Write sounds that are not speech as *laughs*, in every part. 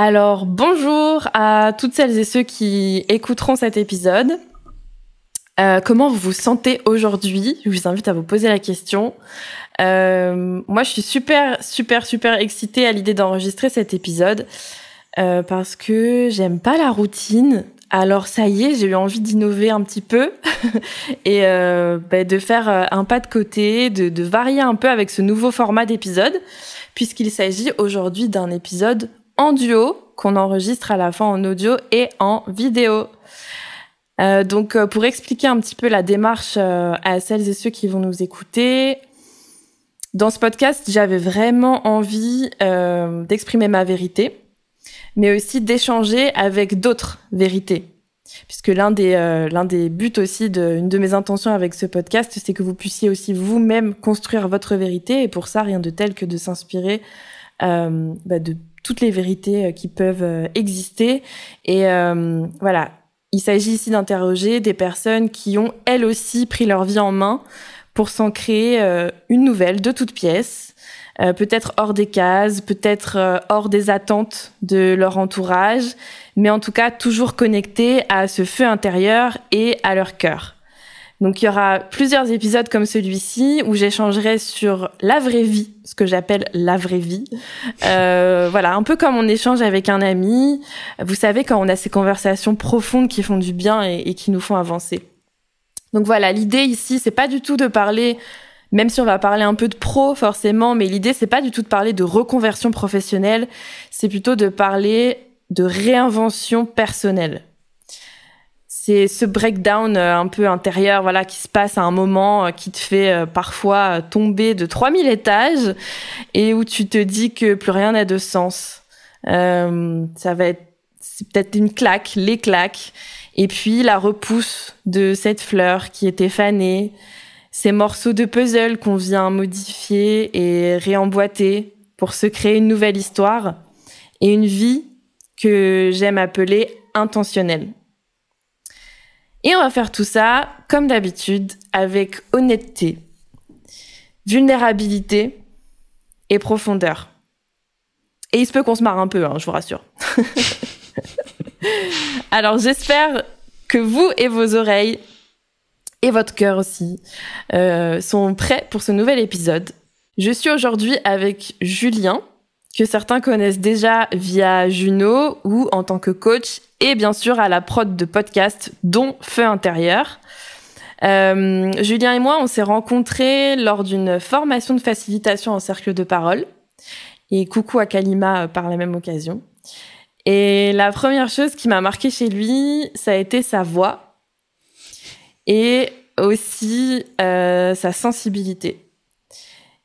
Alors bonjour à toutes celles et ceux qui écouteront cet épisode. Euh, comment vous vous sentez aujourd'hui? Je vous invite à vous poser la question. Euh, moi, je suis super, super, super excitée à l'idée d'enregistrer cet épisode euh, parce que j'aime pas la routine. Alors ça y est, j'ai eu envie d'innover un petit peu *laughs* et bah, de faire un pas de côté, de, de varier un peu avec ce nouveau format d'épisode, puisqu'il s'agit aujourd'hui d'un épisode en duo qu'on enregistre à la fin en audio et en vidéo. Euh, donc euh, pour expliquer un petit peu la démarche euh, à celles et ceux qui vont nous écouter, dans ce podcast, j'avais vraiment envie d'exprimer ma vérité, mais aussi d'échanger avec d'autres vérités. Puisque l'un des, l'un des buts aussi, de, une de mes intentions avec ce podcast, c'est que vous puissiez aussi vous-même construire votre vérité. Et pour ça, rien de tel que de s'inspirer bah, de toutes les vérités euh, qui peuvent euh, exister. Et euh, voilà, il s'agit ici d'interroger des personnes qui ont elles aussi pris leur vie en main pour s'en créer une nouvelle de toute pièce, euh, peut-être hors des cases, peut-être hors des attentes de leur entourage, mais en tout cas toujours connectées à ce feu intérieur et à leur cœur. Donc il y aura plusieurs épisodes comme celui-ci où j'échangerai sur la vraie vie, ce que j'appelle la vraie vie. Euh, *laughs* voilà, un peu comme on échange avec un ami. Vous savez quand on a ces conversations profondes qui font du bien et, et qui nous font avancer. Donc voilà, l'idée ici, c'est pas du tout de parler, même si on va parler un peu de pro forcément, mais l'idée c'est pas du tout de parler de reconversion professionnelle, c'est plutôt de parler de réinvention personnelle. C'est ce breakdown euh, un peu intérieur, voilà, qui se passe à un moment euh, qui te fait euh, parfois tomber de 3000 étages et où tu te dis que plus rien n'a de sens. Euh, ça va être, c'est peut-être une claque, les claques. Et puis la repousse de cette fleur qui était fanée, ces morceaux de puzzle qu'on vient modifier et réemboîter pour se créer une nouvelle histoire et une vie que j'aime appeler intentionnelle. Et on va faire tout ça, comme d'habitude, avec honnêteté, vulnérabilité et profondeur. Et il se peut qu'on se marre un peu, hein, je vous rassure. *laughs* Alors j'espère que vous et vos oreilles et votre cœur aussi euh, sont prêts pour ce nouvel épisode. Je suis aujourd'hui avec Julien, que certains connaissent déjà via Juno ou en tant que coach, et bien sûr à la prod de podcast dont Feu intérieur. Euh, Julien et moi, on s'est rencontrés lors d'une formation de facilitation en cercle de parole. Et coucou à Kalima euh, par la même occasion. Et la première chose qui m'a marqué chez lui, ça a été sa voix et aussi euh, sa sensibilité.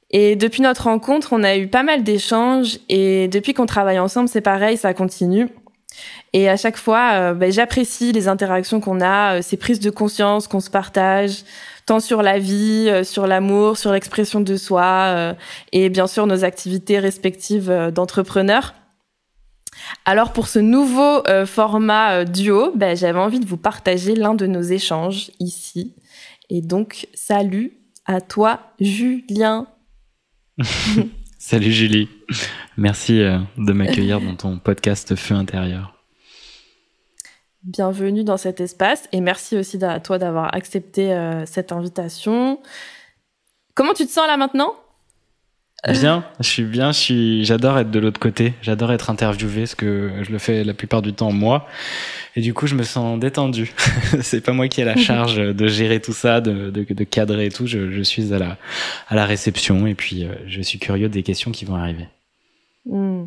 Et depuis notre rencontre, on a eu pas mal d'échanges et depuis qu'on travaille ensemble, c'est pareil, ça continue. Et à chaque fois, euh, ben, j'apprécie les interactions qu'on a, euh, ces prises de conscience qu'on se partage, tant sur la vie, euh, sur l'amour, sur l'expression de soi, et bien sûr nos activités respectives d'entrepreneurs. Alors pour ce nouveau format duo, ben, j'avais envie de vous partager l'un de nos échanges ici. Et donc, salut à toi, Julien. *laughs* salut Julie. Merci euh, de m'accueillir dans ton podcast Feu intérieur. Bienvenue dans cet espace et merci aussi à toi d'avoir accepté cette invitation. Comment tu te sens là maintenant? Bien, je suis bien, je suis, j'adore être de l'autre côté, j'adore être interviewé, ce que je le fais la plupart du temps moi, et du coup je me sens détendu. *laughs* c'est pas moi qui ai la charge de gérer tout ça, de, de, de cadrer et tout. Je, je, suis à la à la réception et puis euh, je suis curieux des questions qui vont arriver. Hmm.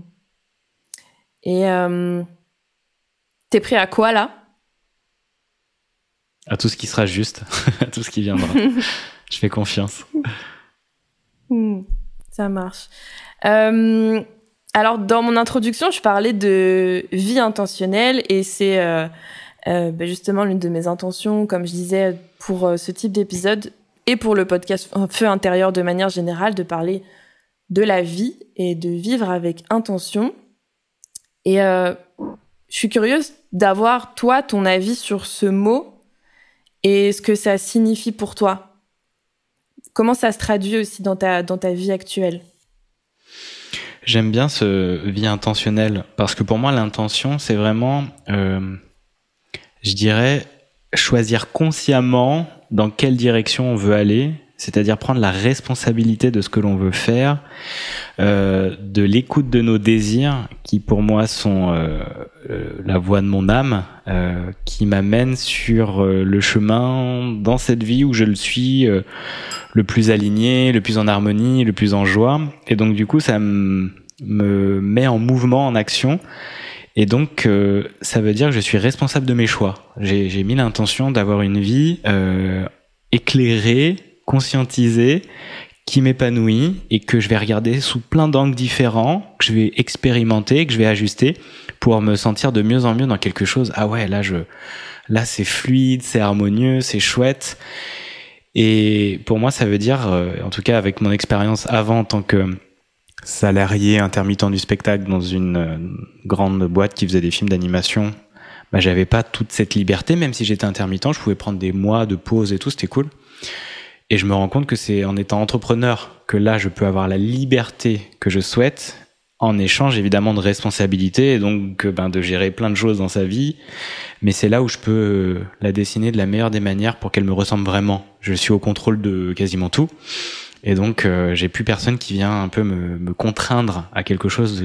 Et euh, t'es prêt à quoi là? À tout ce qui sera juste, *laughs* à tout ce qui viendra. *laughs* je fais confiance. Hmm. Ça marche. Euh, alors, dans mon introduction, je parlais de vie intentionnelle et c'est euh, euh, ben justement l'une de mes intentions, comme je disais, pour ce type d'épisode et pour le podcast Feu intérieur de manière générale, de parler de la vie et de vivre avec intention. Et je suis curieuse d'avoir, toi, ton avis sur ce mot et ce que ça signifie pour toi. Comment ça se traduit aussi dans ta, dans ta vie actuelle? J'aime bien ce vie intentionnelle parce que pour moi l'intention c'est vraiment, euh, je dirais, choisir consciemment dans quelle direction on veut aller, c'est-à-dire prendre la responsabilité de ce que l'on veut faire, euh, de l'écoute de nos désirs qui pour moi sont euh, la voix de mon âme, qui m'amène sur le chemin dans cette vie où je le suis le plus aligné, le plus en harmonie, le plus en joie. Et donc du coup, ça me, met en mouvement, en action. Et donc, euh, ça veut dire que je suis responsable de mes choix. J'ai mis l'intention d'avoir une vie euh, éclairée, conscientisée, qui m'épanouit et que je vais regarder sous plein d'angles différents, que je vais expérimenter, que je vais ajuster pour me sentir de mieux en mieux dans quelque chose. Ah ouais, là je, là c'est fluide, c'est harmonieux, c'est chouette. Et pour moi, ça veut dire, euh, en tout cas avec mon expérience avant en tant que salarié intermittent du spectacle dans une euh, grande boîte qui faisait des films d'animation, bah, j'avais pas toute cette liberté, même si j'étais intermittent, je pouvais prendre des mois de pause et tout, c'était cool. Et je me rends compte que c'est en étant entrepreneur que là, je peux avoir la liberté que je souhaite, en échange évidemment de responsabilité et donc euh, ben, de gérer plein de choses dans sa vie. Mais c'est là où je peux euh, la dessiner de la meilleure des manières pour qu'elle me ressemble vraiment. Je suis au contrôle de quasiment tout. Et donc euh, j'ai plus personne qui vient un peu me, me contraindre à quelque chose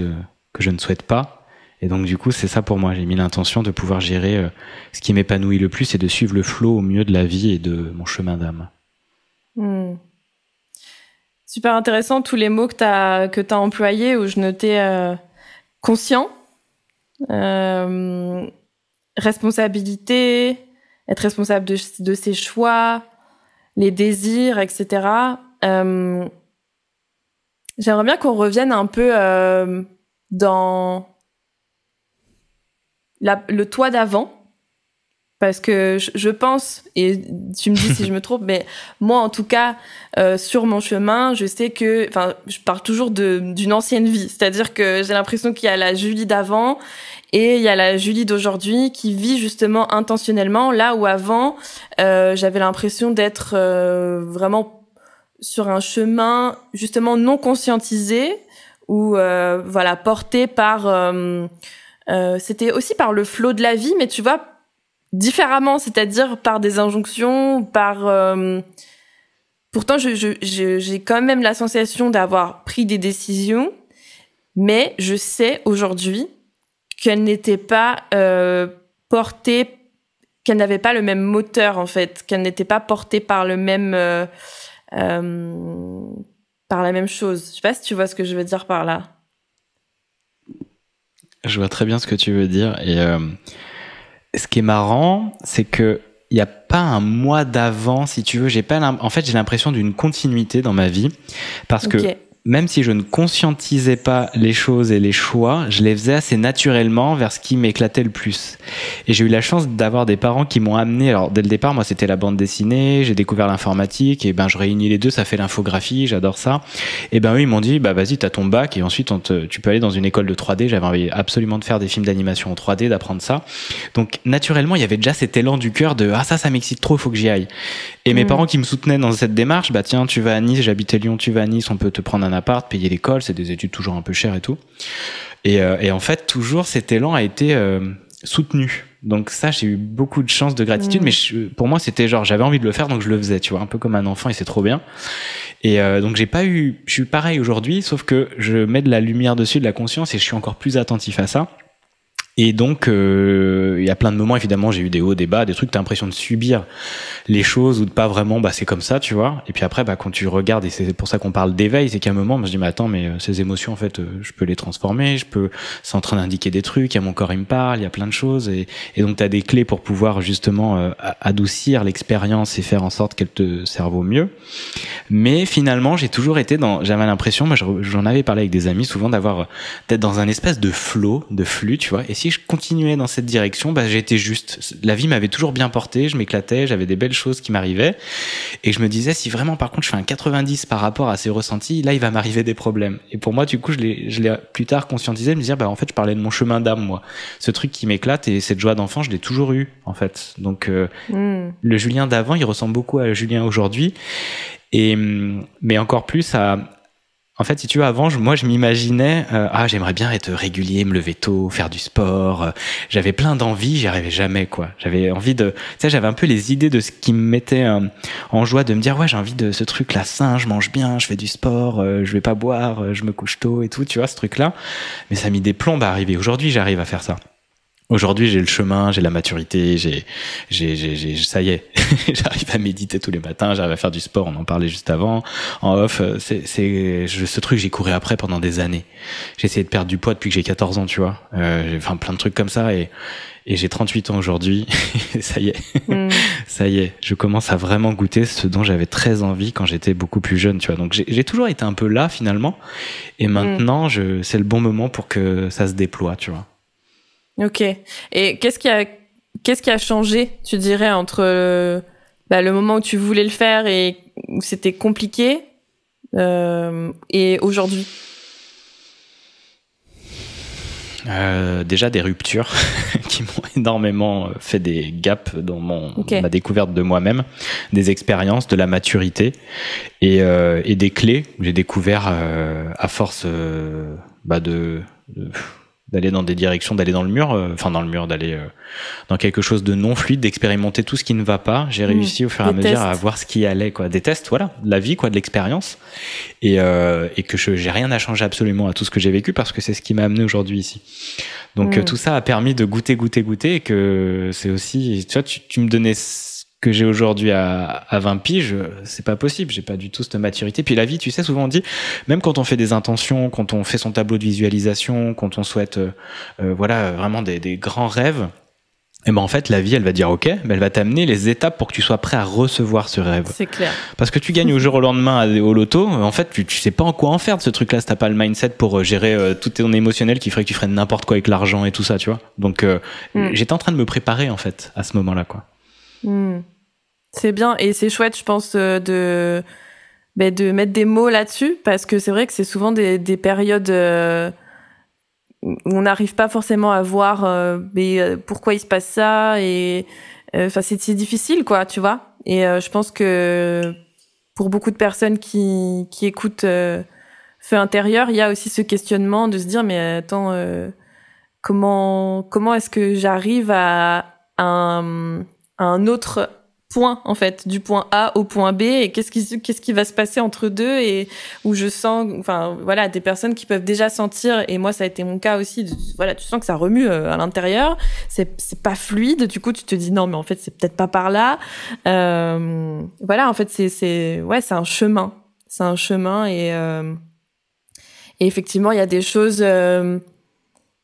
que je ne souhaite pas. Et donc du coup c'est ça pour moi. J'ai mis l'intention de pouvoir gérer ce qui m'épanouit le plus et de suivre le flot au mieux de la vie et de mon chemin d'âme. Hmm. Super intéressant tous les mots que tu as, que as employés où je notais euh, conscient, euh, responsabilité, être responsable de, ses choix, les désirs, etc. Euh, J'aimerais bien qu'on revienne un peu euh, dans le toit d'avant parce que je, pense, et tu me dis si je me trompe, *laughs* mais moi en tout cas, euh, sur mon chemin, je sais que, enfin, je parle toujours d'une ancienne vie, c'est-à-dire que j'ai l'impression qu'il y a la Julie d'avant et il y a la Julie d'aujourd'hui qui vit justement intentionnellement, là où avant, euh, j'avais l'impression d'être euh, vraiment sur un chemin justement non conscientisé ou euh, voilà porté par euh, c'était aussi par le flot de la vie, mais tu vois, différemment, c'est-à-dire par des injonctions, par... Euh, pourtant, j'ai je, je, quand même la sensation d'avoir pris des décisions, mais je sais aujourd'hui qu'elles n'étaient pas euh, portées, qu'elles n'avaient pas le même moteur en fait, qu'elles n'étaient pas portées par le même... Euh, euh, par la même chose. Je sais pas si tu vois ce que je veux dire par là. Je vois très bien ce que tu veux dire et euh, ce qui est marrant, c'est que il n'y a pas un mois d'avant, si tu veux. J'ai pas, en fait, j'ai l'impression d'une continuité dans ma vie parce que même si je ne conscientisais pas les choses et les choix, je les faisais assez naturellement vers ce qui m'éclatait le plus. Et j'ai eu la chance d'avoir des parents qui m'ont amené. Alors dès le départ, moi c'était la bande dessinée, j'ai découvert l'informatique et ben je réunis les deux, ça fait l'infographie, j'adore ça. Et ben eux ils m'ont dit bah vas-y t'as ton bac et ensuite tu peux aller dans une école de 3D. J'avais envie absolument de faire des films d'animation en 3D, d'apprendre ça. Donc naturellement il y avait déjà cet élan du cœur de ah ça ça m'excite trop, faut que j'y aille. Et mes Mm. parents qui me soutenaient dans cette démarche, bah tiens tu vas à Nice, j'habitais Lyon, tu vas à Nice, on peut te prendre un appart, payer l'école, c'est des études toujours un peu chères et tout. Et, euh, et en fait, toujours cet élan a été euh, soutenu. Donc ça, j'ai eu beaucoup de chance, de gratitude, Mm. mais je- pour moi, c'était genre j'avais envie de le faire, donc je le faisais, tu vois, un peu comme un enfant, et c'est trop bien. Et euh, donc j'ai pas eu, je suis pareil aujourd'hui, sauf que je mets de la lumière dessus, de la conscience, et je suis encore plus attentif à ça. Et donc, euh, il y a plein de moments, évidemment, j'ai eu des hauts, des bas, des trucs, t'as l'impression de subir les choses ou de pas vraiment, bah c'est comme ça, tu vois. Et puis après, bah quand tu regardes, et c'est pour ça qu'on parle d'éveil, c'est qu'à un moment, je me dis, mais attends, mais euh, ces émotions, en fait, euh, je peux les transformer, je peux, c'est en train d'indiquer des trucs, il y a mon corps, il me parle, il y a plein de choses, et, et donc t'as des clés pour pouvoir justement euh, adoucir l'expérience et faire en sorte qu'elle te serve au mieux. Mais finalement, j'ai toujours été dans, j'avais l'impression, moi je- j'en avais parlé avec des amis souvent d'avoir, d'être dans un espèce de flow, de flux, tu vois. Si je continuais dans cette direction, bah j'étais juste. La vie m'avait toujours bien porté, je m'éclatais, j'avais des belles choses qui m'arrivaient. Et je me disais, si vraiment par contre je fais un 90 par rapport à ces ressentis, là il va m'arriver des problèmes. Et pour moi, du coup, je l'ai, plus tard conscientisé, de me dire, bah en fait, je parlais de mon chemin d'âme, moi. Ce truc qui m'éclate et cette joie d'enfant, je l'ai toujours eu, en fait. Donc, euh, Mm. le Julien d'avant, il ressemble beaucoup à Julien aujourd'hui. Et, hum, mais encore plus à. En fait, si tu veux, avant, moi, je m'imaginais, euh, ah, j'aimerais bien être régulier, me lever tôt, faire du sport. euh, J'avais plein d'envies, j'y arrivais jamais, quoi. J'avais envie de, tu sais, j'avais un peu les idées de ce qui me mettait euh, en joie, de me dire, ouais, j'ai envie de ce truc-là sain, je mange bien, je fais du sport, euh, je vais pas boire, je me couche tôt et tout, tu vois, ce truc-là. Mais ça a mis des à arriver. Aujourd'hui, j'arrive à faire ça. Aujourd'hui, j'ai le chemin, j'ai la maturité, j'ai, j'ai, j'ai, j'ai- ça y est, *laughs* j'arrive à méditer tous les matins, j'arrive à faire du sport, on en parlait juste avant, en off, euh, c'est, c'est, je- ce truc, j'ai couru après pendant des années. J'ai essayé de perdre du poids depuis que j'ai 14 ans, tu vois, euh, j'ai, enfin, plein de trucs comme ça et, et j'ai 38 ans aujourd'hui, *laughs* ça y est, Mm. ça y est, je commence à vraiment goûter ce dont j'avais très envie quand j'étais beaucoup plus jeune, tu vois. Donc j'ai, j'ai toujours été un peu là finalement, et maintenant, je, c'est le bon moment pour que ça se déploie, tu vois. Ok. Et qu'est-ce qui a qu'est-ce qui a changé, tu dirais, entre le, bah, le moment où tu voulais le faire et où c'était compliqué euh, et aujourd'hui? Euh, déjà des ruptures *laughs* qui m'ont énormément euh, fait des gaps dans mon Ok. ma découverte de moi-même, des expériences, de la maturité et, euh, et des clés que j'ai découvert euh, à force euh, bah de, de- d'aller dans des directions, d'aller dans le mur, euh, enfin dans le mur, d'aller euh, dans quelque chose de non fluide, d'expérimenter tout ce qui ne va pas. J'ai Mmh. réussi au fur et à mesure à voir ce qui allait, quoi, des tests, voilà, de la vie, quoi, de l'expérience, et, euh, et que je j'ai rien à changer absolument à tout ce que j'ai vécu parce que c'est ce qui m'a amené aujourd'hui ici. Donc Mm. tout ça a permis de goûter, goûter, goûter, et que c'est aussi, tu vois, tu, tu me donnais que j'ai aujourd'hui à, à 20 piges, c'est pas possible, j'ai pas du tout cette maturité. Puis la vie, tu sais, souvent on dit, même quand on fait des intentions, quand on fait son tableau de visualisation, quand on souhaite, euh, euh, voilà, vraiment des, des grands rêves, et ben en fait la vie, elle va dire ok, mais elle va t'amener les étapes pour que tu sois prêt à recevoir ce rêve. C'est clair. Parce que tu gagnes au jour au lendemain au loto, en fait, tu, tu sais pas en quoi en faire de ce truc-là si t'as pas le mindset pour euh, gérer euh, tout ton émotionnel qui ferait que tu ferais n'importe quoi avec l'argent et tout ça, tu vois. Donc, euh, Mm. j'étais en train de me préparer, en fait, à ce moment-là, quoi. Hmm. C'est bien et c'est chouette, je pense, euh, de ben, de mettre des mots là-dessus parce que c'est vrai que c'est souvent des, des périodes euh, où on n'arrive pas forcément à voir euh, pourquoi il se passe ça et enfin c'est difficile quoi, tu vois. Et je pense que pour beaucoup de personnes qui qui écoutent Feu intérieur, il y a aussi ce questionnement de se dire mais attends comment comment est-ce que j'arrive à un, à un autre point en fait du point A au point B et qu'est-ce qui qu'est-ce qui va se passer entre deux et où je sens enfin voilà des personnes qui peuvent déjà sentir et moi ça a été mon cas aussi voilà tu sens que ça remue euh, à l'intérieur. C'est c'est pas fluide du coup tu te dis non mais en fait c'est peut-être pas par là. Euh, voilà en fait c'est c'est ouais c'est un chemin. C'est un chemin et euh, et effectivement il y a des choses euh,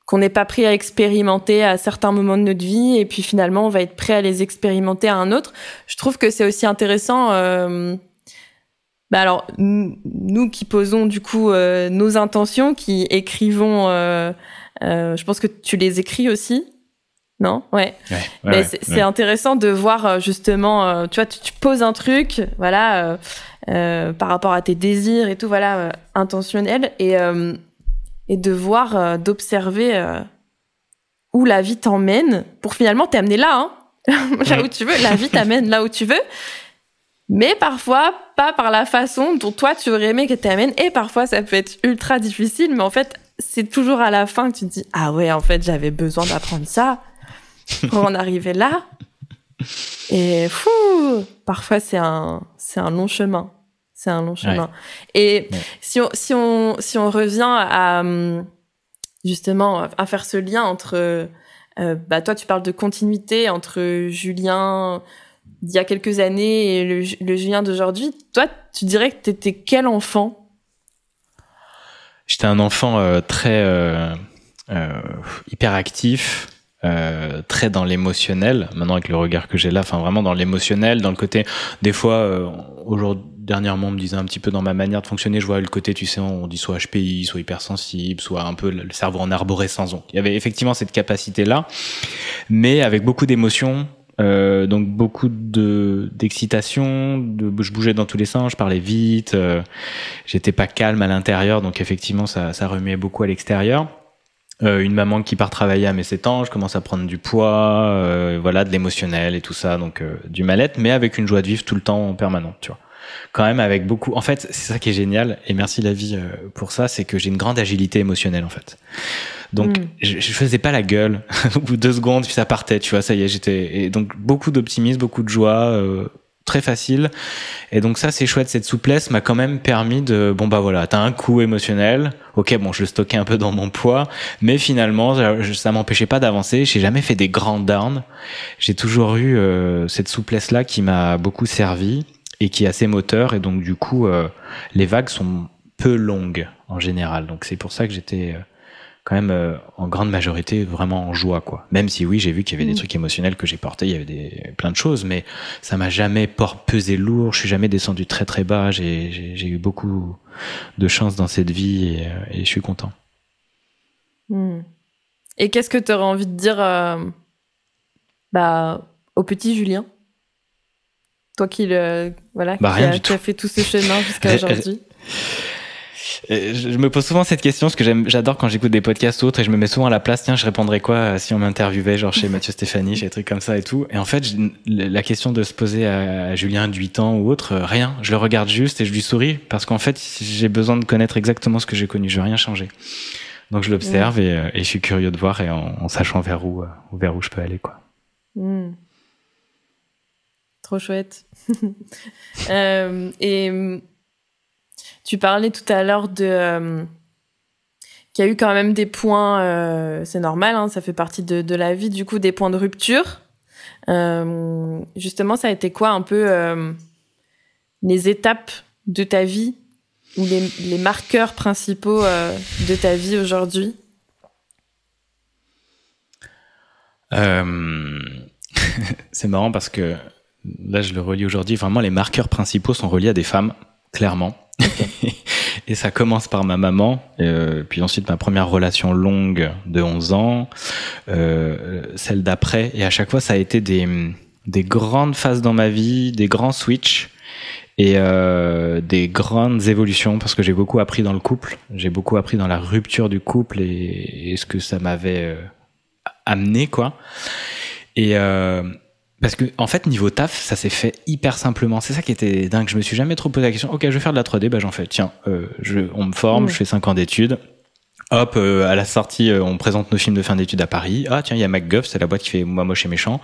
qu'on n'est pas prêt à expérimenter à certains moments de notre vie et puis finalement on va être prêt à les expérimenter à un autre. Je trouve que c'est aussi intéressant euh, bah alors, nous qui posons du coup euh, nos intentions, qui écrivons, euh, euh, je pense que tu les écris aussi, non? Ouais. ouais, c'est intéressant de voir justement, tu vois, tu, poses un truc, voilà, par rapport à tes désirs et tout, voilà, intentionnel, et, et de voir, d'observer où la vie t'emmène pour finalement t'amener là, hein, *laughs* là où tu veux. La vie t'amène là où tu veux. Mais parfois pas par la façon dont toi tu aurais aimé qu'elle t'amène et parfois ça peut être ultra difficile mais en fait c'est toujours à la fin que tu te dis ah ouais en fait j'avais besoin d'apprendre ça pour en arriver là et fou parfois c'est un c'est un long chemin c'est un long chemin et si on si on si on revient à justement à faire ce lien entre euh, bah toi tu parles de continuité entre Julien d'il y a quelques années et le, Julien d'aujourd'hui, toi, tu dirais que tu étais quel enfant? J'étais un enfant euh, très euh, euh, hyper actif, très dans l'émotionnel. Maintenant, avec le regard que j'ai là, enfin vraiment dans l'émotionnel, dans le côté. Des fois, aujourd'hui, dernièrement, on me disait un petit peu dans ma manière de fonctionner, je vois le côté, tu sais, on dit soit HPI, soit hypersensible, soit un peu le cerveau en arborescence. Donc, il y avait effectivement cette capacité-là, mais avec beaucoup d'émotions, euh, donc beaucoup de d'excitation, de, je bougeais dans tous les sens, je parlais vite, euh, j'étais pas calme à l'intérieur, donc effectivement ça, ça remuait beaucoup à l'extérieur. Euh, une maman qui part travailler à mes 7 ans, je commence à prendre du poids, euh, voilà, de l'émotionnel et tout ça, donc euh, du mal-être, mais avec une joie de vivre tout le temps en permanent, tu vois. Quand même avec beaucoup. En fait, c'est ça qui est génial, et merci la vie pour ça, c'est que j'ai une grande agilité émotionnelle en fait. Donc, mm. je, je, faisais pas la gueule. *laughs* Au bout de deux secondes, puis ça partait, tu vois, ça y est, j'étais. Et donc, beaucoup d'optimisme, beaucoup de joie, euh, très facile. Et donc, ça, c'est chouette. Cette souplesse m'a quand même permis de. Bon, bah voilà, t'as un coup émotionnel. Ok, bon, je le stockais un peu dans mon poids. Mais finalement, ça m'empêchait pas d'avancer. J'ai jamais fait des grands downs. J'ai toujours eu euh, cette souplesse-là qui m'a beaucoup servi et qui est assez moteur. Et donc, du coup, euh, les vagues sont peu longues en général. Donc, c'est pour ça que j'étais quand même euh, en grande majorité vraiment en joie quoi. Même si oui, j'ai vu qu'il y avait des mm. trucs émotionnels que j'ai portés, il y avait des plein de choses, mais ça m'a jamais pesé lourd. Je suis jamais descendu très très bas. J'ai eu beaucoup de chance dans cette vie et, euh, et je suis content. Mm. Et qu'est-ce que tu aurais envie de dire euh, bah, au petit Julien? Toi qui, le, voilà, bah, qui, qui a fait tout ce chemin jusqu'à *laughs* aujourd'hui je me pose souvent cette question parce que j'adore quand j'écoute des podcasts ou autres et je me mets souvent à la place. Tiens, je répondrais quoi euh, si on m'interviewait, genre chez Mathieu Stéphanie, chez des trucs comme ça et tout. Et en fait, la question de se poser à, Julien de 8 ans ou autre, euh, rien. Je le regarde juste et je lui souris parce qu'en fait, j'ai besoin de connaître exactement ce que j'ai connu. Je veux rien changer. Donc je l'observe et, euh, et, je suis curieux de voir et en, sachant vers où, vers où je peux aller, quoi. Hmm. Trop chouette. *laughs* euh, et tu parlais tout à l'heure de euh, qu'il y a eu quand même des points, euh, c'est normal, hein, ça fait partie de, la vie, du coup, des points de rupture. Euh, justement, ça a été quoi un peu euh, les étapes de ta vie ou les, marqueurs principaux euh, de ta vie aujourd'hui? *laughs* C'est marrant parce que là, je le relis aujourd'hui. Vraiment, les marqueurs principaux sont reliés à des femmes, clairement. *laughs* et ça commence par ma maman, euh, puis ensuite ma première relation longue de 11 ans, euh, celle d'après, et à chaque fois ça a été des, des grandes phases dans ma vie, des grands switches et euh, des grandes évolutions parce que j'ai beaucoup appris dans le couple, j'ai beaucoup appris dans la rupture du couple et, et ce que ça m'avait euh, amené quoi. Et euh, parce que en fait niveau taf ça s'est fait hyper simplement. C'est ça qui était dingue. Je me suis jamais trop posé la question. Ok je vais faire de la 3D bah j'en fais. Tiens euh, je, on me forme mmh. je fais 5 ans d'études Hop, euh, à la sortie, euh, on présente nos films de fin d'études à Paris. Ah tiens, il y a MacGuff, c'est la boîte qui fait moi moche et méchant.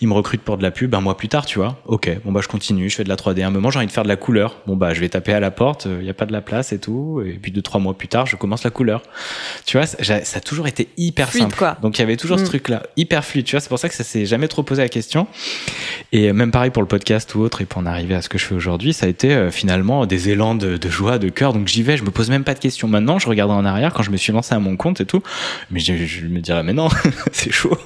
Il me recrute pour de la pub un mois plus tard, tu vois. Ok, bon bah je continue, je fais de la 3D. un moment, j'ai envie de faire de la couleur. Bon bah je vais taper à la porte, il y a pas de la place et tout. Et puis deux trois mois plus tard, je commence la couleur. Tu vois, ça, ça a toujours été hyper fluide, simple. Quoi. Donc il y avait toujours ce mm. truc là, hyper fluide. Tu vois, c'est pour ça que ça s'est jamais trop posé la question. Et même pareil pour le podcast ou autre, et pour en arriver à ce que je fais aujourd'hui, ça a été euh, finalement des élans de, de joie, de cœur. Donc j'y vais, je me pose même pas de questions. Maintenant, je regarde en arrière quand je me suis suis lancé à mon compte et tout. Mais je, je me dirais, mais non, *laughs* c'est chaud.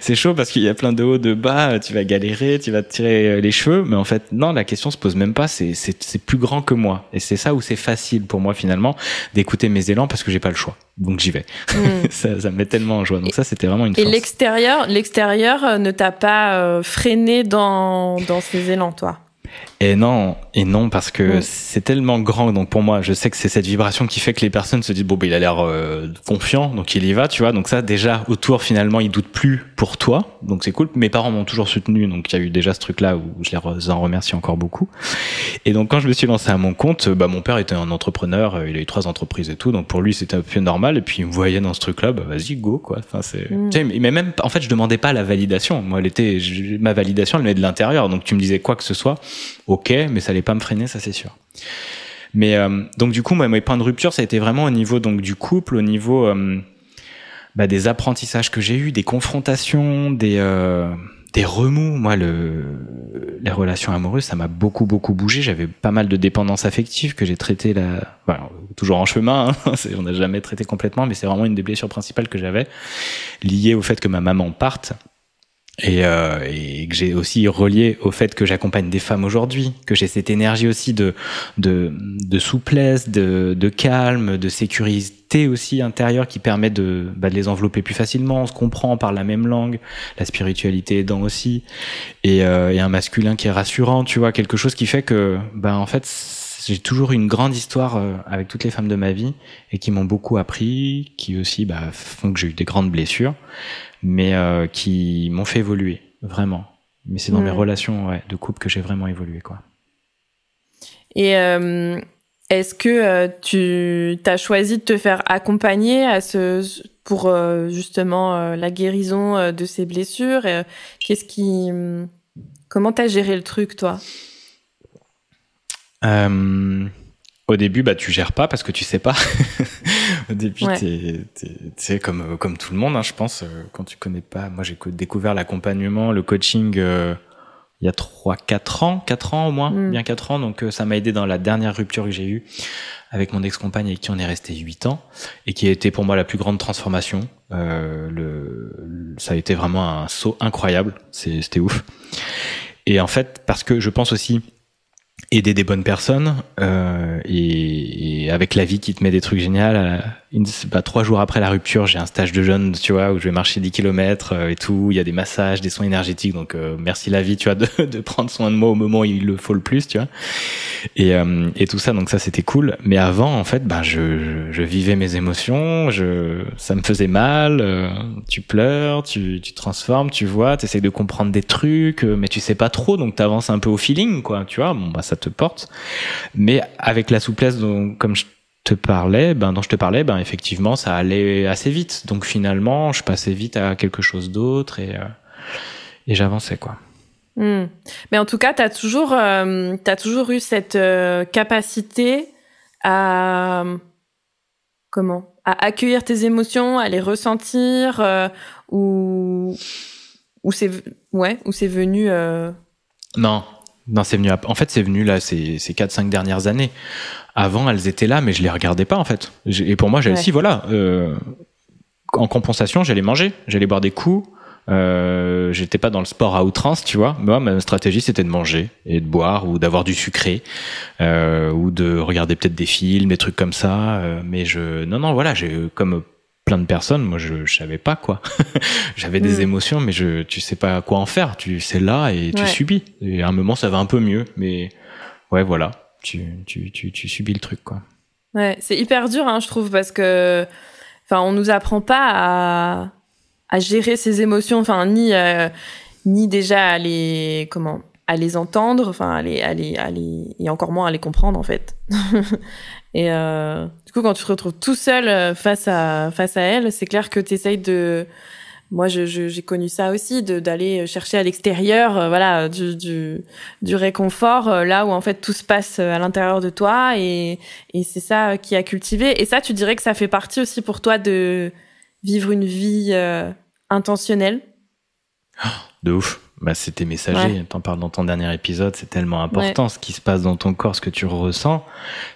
c'est chaud parce qu'il y a plein de hauts, de bas, tu vas galérer, tu vas te tirer les cheveux. Mais en fait, non, la question se pose même pas, c'est, c'est, c'est plus grand que moi. Et c'est ça où c'est facile pour moi finalement d'écouter mes élans parce que j'ai pas le choix. Donc j'y vais. Mm. *laughs* ça, ça me met tellement en joie. Donc ça, c'était vraiment une Et l'extérieur, l'extérieur euh, ne t'a pas euh, freiné dans, dans ces élans, toi? Et non, et non parce que c'est tellement grand. Donc pour moi, je sais que c'est cette vibration qui fait que les personnes se disent bon, ben il a l'air euh, confiant, donc il y va, tu vois. Donc ça, déjà autour, finalement, il doute plus pour toi, donc c'est cool. Mes parents m'ont toujours soutenu, donc il y a eu déjà ce truc-là où je les en remercie encore beaucoup. Et donc quand je me suis lancé à mon compte, bah mon père était un entrepreneur, euh, il a eu trois entreprises et tout, donc pour lui c'était un peu normal. Et puis il me voyait dans ce truc-là, bah vas-y go quoi. Enfin c'est, mm. mais même en fait je demandais pas la validation. Moi, elle était, ma validation, elle venait de l'intérieur. Donc tu me disais quoi que ce soit, ok, mais ça allait pas me freiner, ça c'est sûr. Mais euh, donc du coup, moi, mes points de rupture, ça a été vraiment au niveau donc du couple, au niveau euh, bah, des apprentissages que j'ai eus, des confrontations, des euh, remous. Moi, le, les relations amoureuses, ça m'a beaucoup beaucoup bougé. J'avais pas mal de dépendance affective que j'ai traité là, toujours en chemin. Hein. *laughs* on n'a jamais traité complètement, mais c'est vraiment une des blessures principales que j'avais liées au fait que ma maman parte et, euh, et, que j'ai aussi relié au fait que j'accompagne des femmes aujourd'hui, que j'ai cette énergie aussi de, de, de souplesse, de, de, calme, de sécurité aussi intérieure qui permet de, bah, de les envelopper plus facilement. On se comprend par la même langue, la spiritualité aidant aussi, et, euh, et un masculin qui est rassurant, tu vois, quelque chose qui fait que, bah, en fait, j'ai toujours une grande histoire euh, avec toutes les femmes de ma vie et qui m'ont beaucoup appris, qui aussi bah, font que j'ai eu des grandes blessures mais euh, qui m'ont fait évoluer, vraiment. Mais c'est dans mes relations ouais, de couple que j'ai vraiment évolué, quoi. Et euh, est-ce que euh, tu as choisi de te faire accompagner à ce, pour justement la guérison de ces blessures Qu'est-ce qui, comment t'as géré le truc, toi? Au début, bah, tu gères pas parce que tu sais pas. *laughs* Au début, c'est comme, comme tout le monde, hein, je pense, euh, quand tu connais pas. Moi, j'ai découvert l'accompagnement, le coaching euh, il y a 3, 4 ans, 4 ans au moins, mm. bien 4 ans. Donc, euh, ça m'a aidé dans la dernière rupture que j'ai eue avec mon ex-compagne avec qui on est resté 8 ans et qui a été pour moi la plus grande transformation. le, ça a été vraiment un saut incroyable. C'était ouf. Et en fait, parce que je pense aussi aider des bonnes personnes euh, et, et, avec la vie qui te met des trucs géniaux. Euh, une, bah, trois jours après la rupture, j'ai un stage de jeûne, tu vois, où je vais marcher 10 km euh, et tout. Il y a des massages, des soins énergétiques. Donc euh, merci la vie, tu vois, *laughs* de, de, prendre soin de moi au moment où il le faut le plus, tu vois. Et, et tout ça, donc ça c'était cool. Mais avant, en fait, bah, je, je, vivais mes émotions. Je, ça me faisait mal. tu pleures, tu, tu transformes, tu vois, tu essaies de comprendre des trucs, mais tu sais pas trop, donc tu avances un peu au feeling, quoi. Tu vois, bon bah ça te porte. Mais avec la souplesse dont, comme je te parlais, ben, dont je te parlais, ben, effectivement, ça allait assez vite. Donc finalement, je passais vite à quelque chose d'autre et, euh, et j'avançais, quoi. Hmm. Mais en tout cas, tu as toujours, euh, as toujours eu cette euh, capacité à comment? À accueillir tes émotions, à les ressentir, ou ou c'est ouais, ou c'est venu. Non, non, c'est venu. En fait, c'est venu là ces, ces 4-5 dernières années. Avant, elles étaient là, mais je les regardais pas en fait. Et pour moi, j'allais si voilà. Euh, en compensation, j'allais manger, j'allais boire des coups. Euh, j'étais pas dans le sport à outrance, tu vois. Moi, ma stratégie, c'était de manger et de boire ou d'avoir du sucré euh, ou de regarder peut-être des films, des trucs comme ça. Euh, mais je, non, non, voilà, j'ai comme plein de personnes, moi je, je savais pas quoi. *laughs* J'avais des mm. émotions, mais je, tu sais pas quoi en faire. Tu sais là et tu subis. Et à un moment ça va un peu mieux, mais ouais voilà, tu, tu, tu, tu subis le truc quoi. Ouais, c'est hyper dur, hein, je trouve, parce que, enfin, on nous apprend pas à, à gérer ses émotions, enfin, ni, euh, ni déjà à les, comment, à les entendre, enfin, à les, à les, à les, et encore moins à les comprendre, en fait. *laughs* Et euh, du coup, quand tu te retrouves tout seul euh, face à face à elle, c'est clair que tu essayes de moi, j'ai je, connu ça aussi, d'aller chercher à l'extérieur, euh, voilà, du, du, du réconfort, euh, là où en fait tout se passe à l'intérieur de toi, et, et c'est ça qui a cultivé. Et ça, tu dirais que ça fait partie aussi pour toi de vivre une vie intentionnelle? De ouf. Bah, c'était messager. T'en parles dans ton dernier épisode. C'est tellement important ce qui se passe dans ton corps, ce que tu ressens.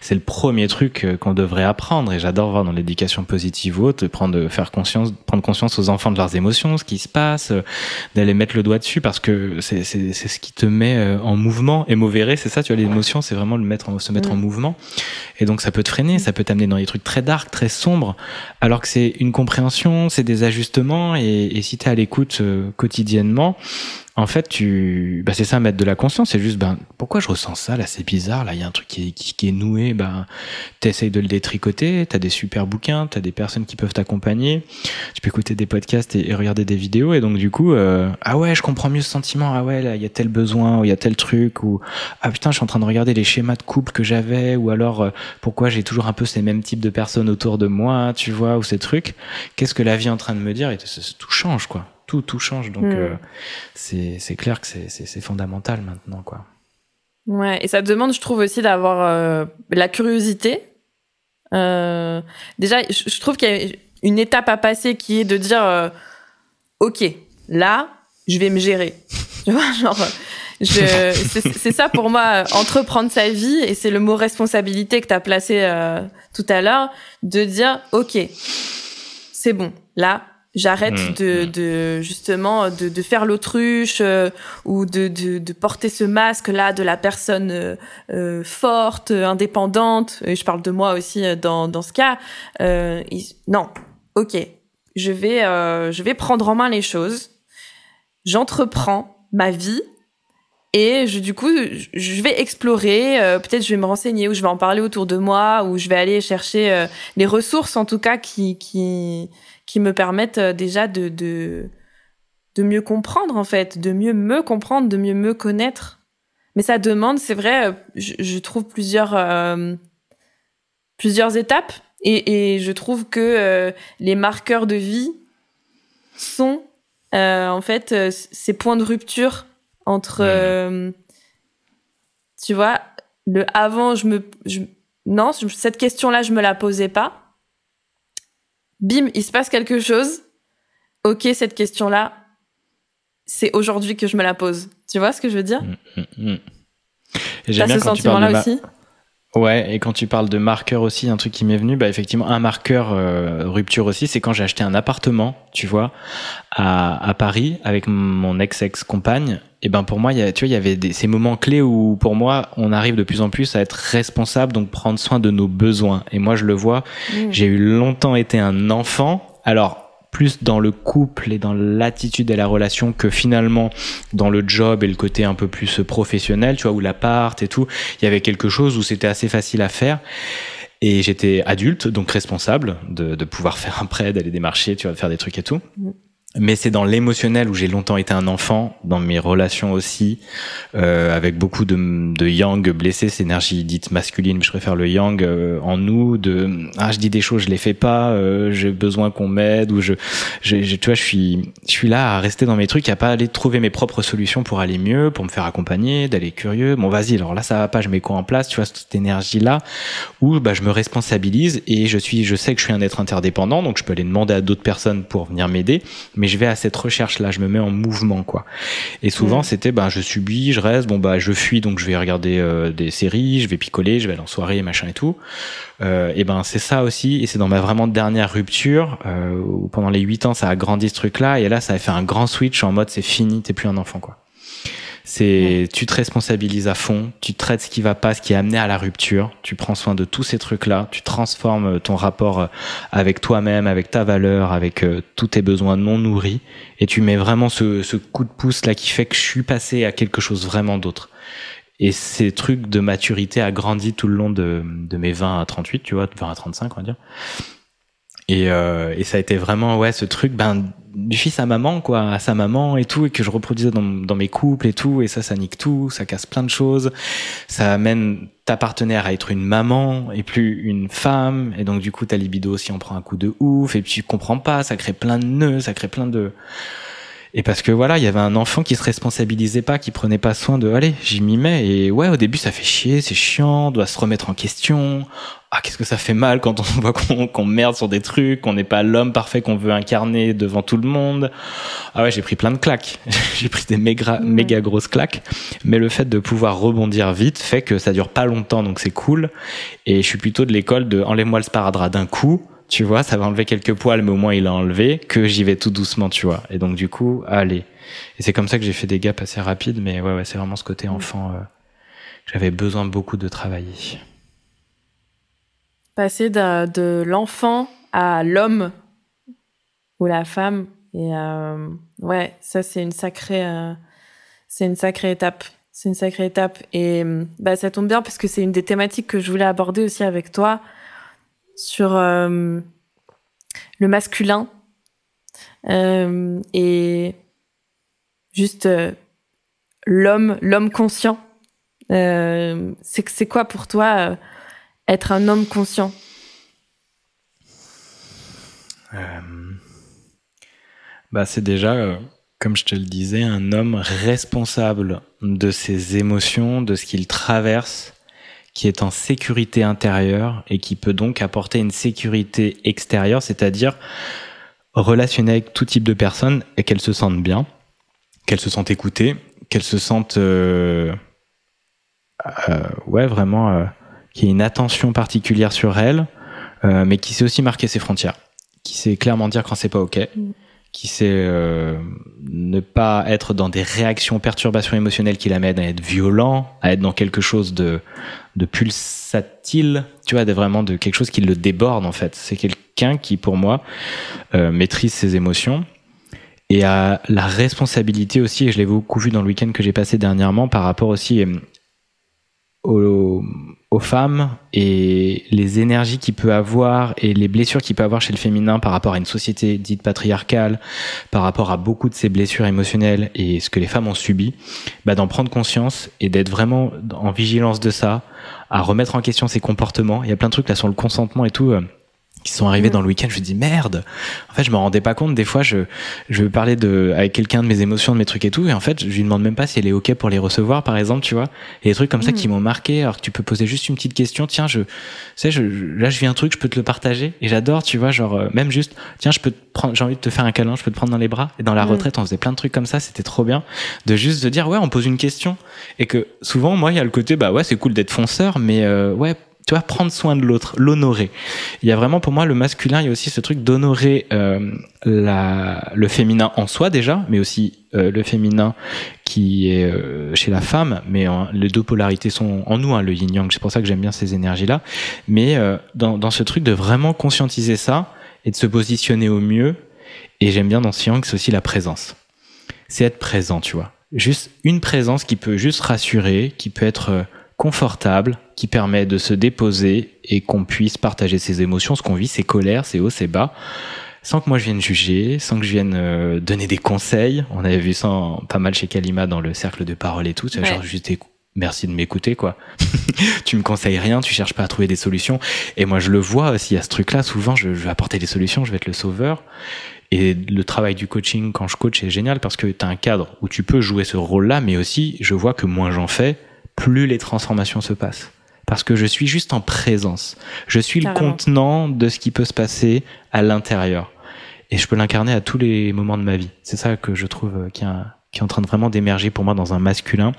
C'est le premier truc euh, qu'on devrait apprendre. Et j'adore voir dans l'éducation positive ou autre, prendre, faire conscience, prendre conscience aux enfants de leurs émotions, ce qui se passe, euh, d'aller mettre le doigt dessus parce que c'est, c'est, c'est ce qui te met euh, en mouvement. Et mauvais c'est ça, tu vois, l'émotion, c'est vraiment le mettre en, se mettre en mouvement. Et donc, ça peut te freiner, ça peut t'amener dans des trucs très dark, très sombres, alors que c'est une compréhension, c'est des ajustements. Et, et si t'es à l'écoute quotidiennement, en fait, tu, bah, c'est ça, mettre de la conscience. C'est juste, ben, pourquoi je ressens ça là C'est bizarre. Là, il y a un truc qui est, qui, est noué. Ben, t'essayes de le détricoter. T'as des super bouquins. T'as des personnes qui peuvent t'accompagner. Tu peux écouter des podcasts et, regarder des vidéos. Et donc, du coup, euh, ah ouais, je comprends mieux ce sentiment. Ah ouais, là, il y a tel besoin ou il y a tel truc ou ah putain, je suis en train de regarder les schémas de couple que j'avais ou alors euh, pourquoi j'ai toujours un peu ces mêmes types de personnes autour de moi, tu vois, ou ces trucs. Qu'est-ce que la vie est en train de me dire Et tout change, quoi tout, tout change. Donc, hmm. euh, c'est clair que c'est fondamental maintenant, quoi. Ouais, et ça demande, je trouve aussi, d'avoir euh, la curiosité. Euh, déjà, je, trouve qu'il y a une étape à passer qui est de dire, ok, là, je vais me gérer. *laughs* Tu vois, genre, c'est ça pour moi, entreprendre sa vie, et c'est le mot responsabilité que tu as placé tout à l'heure, de dire, ok, c'est bon, là, J'arrête mmh, de, mmh. de, justement de, de faire l'autruche euh, ou de, de, de, porter ce masque là de la personne euh, euh forte, indépendante. Et je parle de moi aussi euh, dans, dans ce cas. Euh, non, ok, je vais je vais prendre en main les choses. J'entreprends ma vie et je, du coup je vais explorer. Peut-être je vais me renseigner ou je vais en parler autour de moi ou je vais aller chercher les ressources en tout cas qui qui qui me permettent euh, déjà de, de, de mieux comprendre, en fait, de mieux me comprendre, de mieux me connaître. Mais ça demande, c'est vrai, euh, je, trouve plusieurs, euh, plusieurs étapes. Et, et, je trouve que les marqueurs de vie sont, en fait, ces points de rupture entre, tu vois, le avant, je me, je, non, cette question-là, je me la posais pas bim, il se passe quelque chose. Ok, cette question-là, c'est aujourd'hui que je me la pose. Tu vois ce que je veux dire? Mmh, mmh, mmh. T'as ce sentiment-là aussi? Ouais, et quand tu parles de marqueur aussi, un truc qui m'est venu, bah effectivement, un marqueur euh, rupture aussi, c'est quand j'ai acheté un appartement, tu vois, à, à Paris avec mon ex-ex-compagne. Et ben pour moi, y a, tu vois, il y avait des, ces moments clés où pour moi, on arrive de plus en plus à être responsable, donc prendre soin de nos besoins. Et moi, je le vois, mmh. j'ai eu longtemps été un enfant. Alors plus dans le couple et dans l'attitude et la relation que finalement dans le job et le côté un peu plus professionnel, tu vois, où l'appart et tout, il y avait quelque chose où c'était assez facile à faire. Et j'étais adulte, donc responsable de, de pouvoir *laughs* faire un prêt, d'aller démarcher, tu vois, faire des trucs et tout. Mais c'est dans l'émotionnel où j'ai longtemps été un enfant, dans mes relations aussi, euh, avec beaucoup de, de yang blessés, c'est énergie dite masculine, je préfère le yang euh, en nous, de ah je dis des choses, je les fais pas, euh, j'ai besoin qu'on m'aide, ou je, je, tu vois, je suis, je suis là à rester dans mes trucs, à pas aller trouver mes propres solutions pour aller mieux, pour me faire accompagner, d'aller curieux. Bon vas-y, alors là ça va pas, je mets quoi en place, tu vois cette énergie là, où bah je me responsabilise et je suis, je sais que je suis un être interdépendant, donc je peux aller demander à d'autres personnes pour venir m'aider je vais à cette recherche là, je me mets en mouvement quoi. Et souvent mm. c'était ben je subis, je reste, bon bah je fuis donc je vais regarder euh, des séries, je vais picoler, je vais aller en soirée machin et tout. Euh, et ben c'est ça aussi et c'est dans ma vraiment dernière rupture euh, où pendant les huit ans ça a grandi ce truc là et là ça a fait un grand switch en mode c'est fini, t'es plus un enfant quoi. C'est tu te responsabilises à fond, tu traites ce qui va pas, ce qui est amené à la rupture, tu prends soin de tous ces trucs-là, tu transformes ton rapport euh, avec toi-même, avec ta valeur, avec euh, tous tes besoins non nourris, et tu mets vraiment ce, ce coup de pouce là qui fait que je suis passé à quelque chose vraiment d'autre. Et ces trucs de maturité a grandi tout le long de, de mes 20 à 38, tu vois, 20 à 35 on va dire. Et, euh, et ça a été vraiment ouais ce truc ben du fils à maman, quoi, à sa maman et tout, et que je reproduisais dans, mes couples et tout, et ça, ça nique tout, ça casse plein de choses, ça amène ta partenaire à être une maman et plus une femme, et donc du coup ta libido aussi en prend un coup de ouf, et puis tu comprends pas, ça crée plein de nœuds, ça crée plein de... Et parce que voilà, il y avait un enfant qui se responsabilisait pas, qui prenait pas soin de, allez, j'y m'y mets. Et ouais, au début, ça fait chier, c'est chiant, on doit se remettre en question. Ah, qu'est-ce que ça fait mal quand on *laughs* voit qu'on merde sur des trucs, qu'on n'est pas l'homme parfait qu'on veut incarner devant tout le monde. Ah ouais, j'ai pris plein de claques. *laughs* j'ai pris des méga, méga grosses claques. Mais le fait de pouvoir rebondir vite fait que ça dure pas longtemps, donc c'est cool. Et je suis plutôt de l'école de enlève-moi le sparadrap d'un coup tu vois, ça va enlever quelques poils, mais au moins il a enlevé, que j'y vais tout doucement, tu vois. Et donc du coup, allez. Et c'est comme ça que j'ai fait des gaps assez rapides, mais ouais, ouais c'est vraiment ce côté enfant euh, j'avais besoin beaucoup de travailler. Passer de, l'enfant à l'homme ou la femme, et euh, ouais, ça c'est une sacrée, euh, c'est une sacrée étape. C'est une sacrée étape. Et bah, ça tombe bien parce que c'est une des thématiques que je voulais aborder aussi avec toi sur euh, le masculin euh, et juste euh, l'homme, l'homme conscient. c'est c'est quoi pour toi être un homme conscient. Bah c'est déjà comme je te le disais, un homme responsable de ses émotions, de ce qu'il traverse, qui est en sécurité intérieure et qui peut donc apporter une sécurité extérieure, c'est-à-dire relationner avec tout type de personnes et qu'elles se sentent bien, qu'elles se sentent écoutées, qu'elles se sentent euh, euh, ouais vraiment y ait une attention particulière sur elles, euh, mais qui sait aussi marquer ses frontières, qui sait clairement dire quand c'est pas ok. Mm qui sait euh, ne pas être dans des réactions, perturbations émotionnelles qui l'amènent à être violent, à être dans quelque chose de, de pulsatile, tu vois, de vraiment de quelque chose qui le déborde en fait. C'est quelqu'un qui, pour moi, euh, maîtrise ses émotions et a la responsabilité aussi, et je l'ai beaucoup vu dans le week-end que j'ai passé dernièrement, par rapport aussi euh, aux, femmes et les énergies qu'il peut avoir et les blessures qu'il peut avoir chez le féminin par rapport à une société dite patriarcale, par rapport à beaucoup de ces blessures émotionnelles et ce que les femmes ont subi, bah d'en prendre conscience et d'être vraiment en vigilance de ça, à remettre en question ses comportements. Il y a plein de trucs là sur le consentement et tout. Qui sont arrivés dans le week-end, je me dis merde. En fait, je me rendais pas compte. Des fois, je je parlais de avec quelqu'un de mes émotions, de mes trucs et tout, et en fait, je lui demande même pas si elle est ok pour les recevoir, par exemple, tu vois. Et des trucs comme ça qui m'ont marqué. Alors que tu peux poser juste une petite question. Tiens, je, sais, je, là, je vis un truc, je peux te le partager. Et j'adore, tu vois, genre euh, même juste, tiens, je peux te prendre, j'ai envie de te faire un câlin, je peux te prendre dans les bras. Et dans la retraite, on faisait plein de trucs comme ça. C'était trop bien de juste de dire ouais, on pose une question et que souvent, moi, il y a le côté bah ouais, c'est cool d'être fonceur, mais euh, ouais tu vois, prendre soin de l'autre, l'honorer. Il y a vraiment pour moi le masculin, il y a aussi ce truc d'honorer euh, le féminin en soi déjà, mais aussi euh, le féminin qui est euh, chez la femme, mais les deux polarités sont en nous, hein, le yin-yang, c'est pour ça que j'aime bien ces énergies-là. Mais euh, dans, dans ce truc de vraiment conscientiser ça et de se positionner au mieux, et j'aime bien dans ce yang, c'est aussi la présence. C'est être présent, tu vois. Juste une présence qui peut juste rassurer, qui peut être confortable qui permet de se déposer et qu'on puisse partager ses émotions, ce qu'on vit, ses colères, ses hauts, ses bas, sans que moi je vienne juger, sans que je vienne euh, donner des conseils. On avait vu ça pas mal chez Kalima dans le cercle de parole et tout. Ouais. Genre juste merci de m'écouter quoi. *laughs* tu me conseilles rien, tu cherches pas à trouver des solutions. Et moi je le vois aussi à ce truc-là. Souvent je, je vais apporter des solutions, je vais être le sauveur. Et le travail du coaching quand je coach est génial parce que tu as un cadre où tu peux jouer ce rôle-là, mais aussi je vois que moins j'en fais, plus les transformations se passent. Parce que je suis juste en présence. Je suis le contenant de ce qui peut se passer à l'intérieur. Et je peux l'incarner à tous les moments de ma vie. C'est ça que je trouve euh, qui, est en train de vraiment d'émerger pour moi dans un masculin,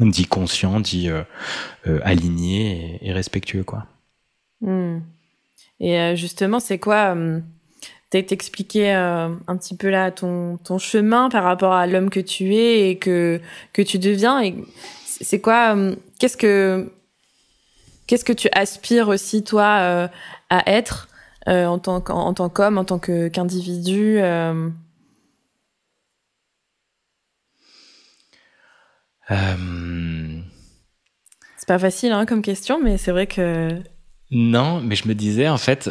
dit conscient, dit euh, euh, aligné et, et, respectueux. quoi. Mmh. Et euh, justement, c'est quoi t'expliquer euh, un petit peu là ton, ton chemin par rapport à l'homme que tu es et que, que tu deviens et c'est quoi Qu'est-ce que qu'est-ce que tu aspires aussi toi euh, à être euh, en tant qu'homme, en tant qu'individu euh... C'est pas facile hein, comme question, mais c'est vrai que non, mais je me disais en fait.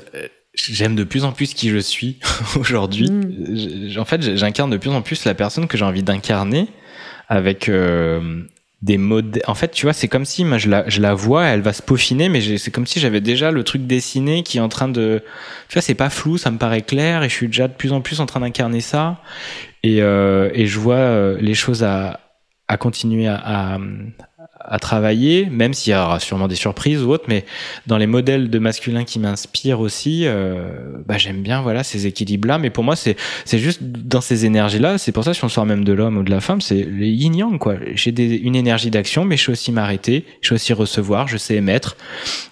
J'aime de plus en plus qui je suis *laughs* aujourd'hui. Mm. En fait, j'incarne de plus en plus la personne que j'ai envie d'incarner avec euh, des modes. En fait, tu vois, c'est comme si moi je la, je la vois, elle va se peaufiner, mais c'est comme si j'avais déjà le truc dessiné qui est en train de. Tu vois, c'est pas flou, ça me paraît clair, et je suis déjà de plus en plus en train d'incarner ça. Et, euh, et je vois euh, les choses à, à continuer à, à, à travailler, même s'il y aura sûrement des surprises ou autres, mais dans les modèles de masculin qui m'inspirent aussi, euh, bah, j'aime bien voilà ces équilibres-là. Mais pour moi, c'est c'est juste dans ces énergies-là. C'est pour ça, si on sort même de l'homme ou de la femme, c'est les yin-yang, quoi. J'ai une énergie d'action, mais je sais aussi m'arrêter, je sais aussi recevoir, je sais émettre,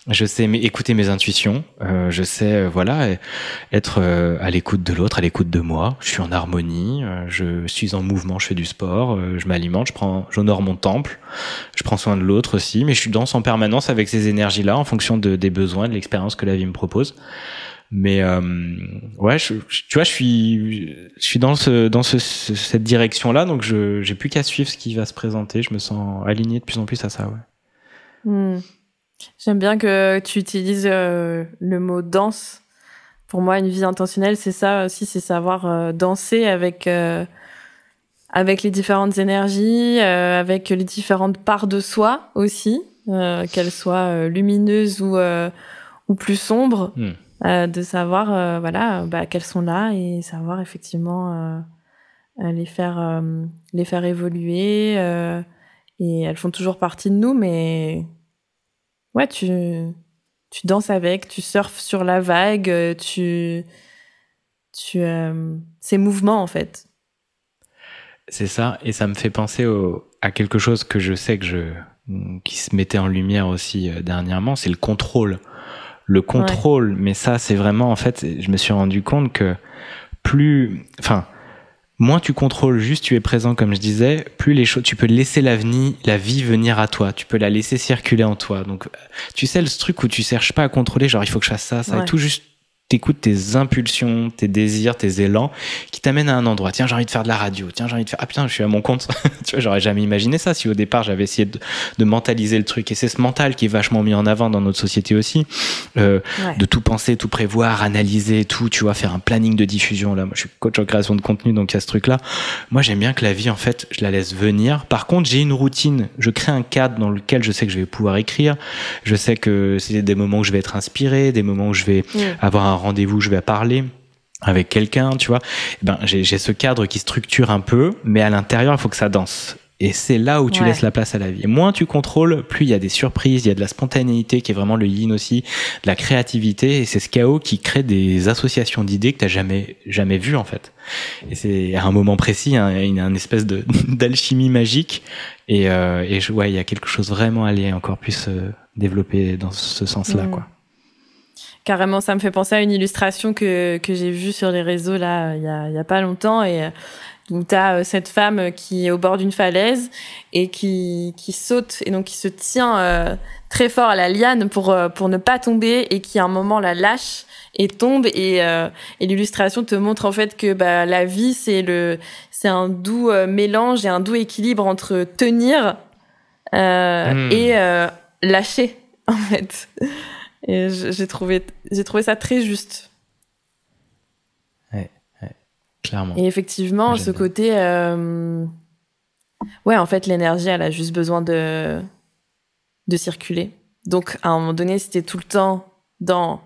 je sais écouter mes intuitions, euh, je sais, euh, voilà, être euh, à l'écoute de l'autre, à l'écoute de moi. Je suis en harmonie, je suis en mouvement, je fais du sport, je m'alimente, je prends, j'honore mon temple, je prends de l'autre aussi, mais je danse en permanence avec ces énergies-là en fonction de, des besoins, de l'expérience que la vie me propose. Mais euh, ouais, tu vois, je suis, je suis dans ce, dans ce, ce- cette direction-là, donc je, j'ai plus qu'à suivre ce qui va se présenter. Je me sens aligné de plus en plus à ça. Ouais. Hmm. J'aime bien que tu utilises euh, le mot danse. Pour moi, une vie intentionnelle, c'est ça aussi, c'est savoir euh, danser avec avec les différentes énergies, euh, avec les différentes parts de soi aussi, euh, qu'elles soient euh, lumineuses ou euh, ou plus sombres, euh, de savoir euh, voilà bah, qu'elles sont là et savoir effectivement les faire euh, les faire évoluer euh, et elles font toujours partie de nous, mais ouais, tu, tu danses avec, tu surfes sur la vague, tu, tu, euh, c'est mouvement en fait. C'est ça, et ça me fait penser au, à quelque chose que je sais que je, qui se mettait en lumière aussi euh, dernièrement, c'est le contrôle. Le contrôle, mais ça, c'est vraiment, en fait, je me suis rendu compte que plus, enfin, moins tu contrôles juste, tu es présent, comme je disais, plus les choses, tu peux laisser l'avenir, la vie venir à toi, tu peux la laisser circuler en toi. Donc, tu sais, le truc où tu cherches pas à contrôler, genre, il faut que je fasse ça, ça, Ouais. et tout juste, t'écoutes tes impulsions, tes désirs, tes élans, qui t'amènent à un endroit. Tiens, j'ai envie de faire de la radio. Tiens, j'ai envie de faire. Ah putain, je suis à mon compte. *laughs* tu vois, j'aurais jamais imaginé ça si au départ j'avais essayé de, de mentaliser le truc. Et c'est ce mental qui est vachement mis en avant dans notre société aussi, euh, Ouais. de tout penser, tout prévoir, analyser, tout. Tu vois, faire un planning de diffusion. Là, moi, je suis coach en création de contenu, donc il y a ce truc-là. Moi, j'aime bien que la vie, en fait, je la laisse venir. Par contre, j'ai une routine. Je crée un cadre dans lequel je sais que je vais pouvoir écrire. Je sais que c'est des moments où je vais être inspiré, des moments où je vais Mm. avoir un rendez-vous, je vais parler avec quelqu'un, tu vois. Eh Ben, j'ai ce cadre qui structure un peu, mais à l'intérieur, il faut que ça danse. Et c'est là où tu Ouais. laisses la place à la vie. Et moins tu contrôles, plus il y a des surprises, il y a de la spontanéité qui est vraiment le yin aussi, de la créativité. Et c'est ce chaos qui crée des associations d'idées que t'as jamais jamais vues en fait. Et c'est à un moment précis, hein, il y a une espèce de *laughs* d'alchimie magique. Et, euh, et je, ouais, il y a quelque chose vraiment à aller encore plus euh, développer dans ce sens-là, Mm. quoi. Carrément, ça me fait penser à une illustration que, que j'ai vue sur les réseaux là il y a, il y a pas longtemps et euh, où t'as euh, cette femme qui est au bord d'une falaise et qui, qui saute et donc qui se tient euh, très fort à la liane pour, euh, pour ne pas tomber et qui à un moment la lâche et tombe et, euh, et l'illustration te montre en fait que bah, la vie c'est le c'est un doux euh, mélange et un doux équilibre entre tenir euh, Mm. et euh, lâcher *laughs* en fait. Et j'ai trouvé, j'ai trouvé ça très juste. Clairement. Et effectivement, Ouais, ce côté, euh, ouais, en fait, l'énergie, elle a juste besoin de de circuler. Donc, à un moment donné, si t'es tout le temps dans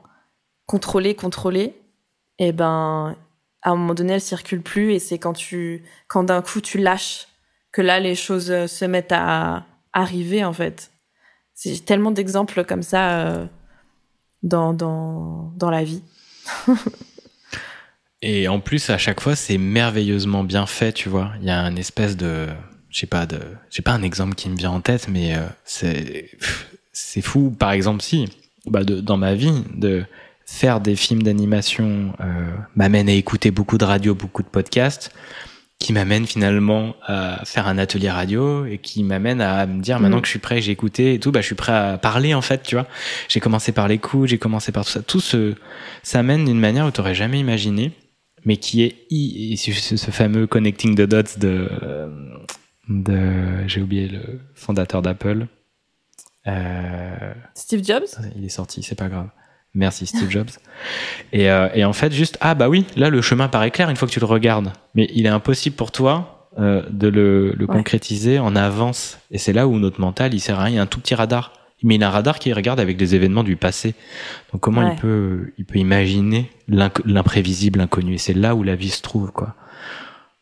contrôler, contrôler, et ben, à un moment donné, elle circule plus. Et c'est quand tu, quand d'un coup tu lâches, que là, les choses euh, se mettent à arriver, en fait. C'est j'ai tellement d'exemples comme ça euh, dans dans dans la vie. *laughs* Et en plus, à chaque fois, c'est merveilleusement bien fait, tu vois. Il y a un espèce de, je sais pas de, j'ai pas un exemple qui me vient en tête, mais euh, c'est, c'est fou. Par exemple, si, bah dans ma vie, de faire des films d'animation euh, m'amène à écouter beaucoup de radio, beaucoup de podcasts, qui m'amène finalement à faire un atelier radio et qui m'amène à me dire maintenant Mhm. que je suis prêt, j'ai écouté et tout, bah je suis prêt à parler en fait, tu vois. J'ai commencé par l'écoute, j'ai commencé par tout ça. Tout ce, ça mène d'une manière où tu n'aurais jamais imaginé, mais qui est i- ce, fameux connecting the dots de, de j'ai oublié le fondateur d'Apple. Euh, Steve Jobs? il est sorti, c'est pas grave. Merci Steve Jobs. Et, euh, et en fait, juste, ah bah oui, là le chemin paraît clair une fois que tu le regardes. Mais il est impossible pour toi euh, de le, le Ouais. concrétiser en avance. Et c'est là où notre mental, il sert à rien. Il y a un tout petit radar. Mais il a un radar qui regarde avec des événements du passé. Donc comment Ouais. il peut, il peut imaginer l'imprévisible, l'inconnu. Et c'est là où la vie se trouve, quoi.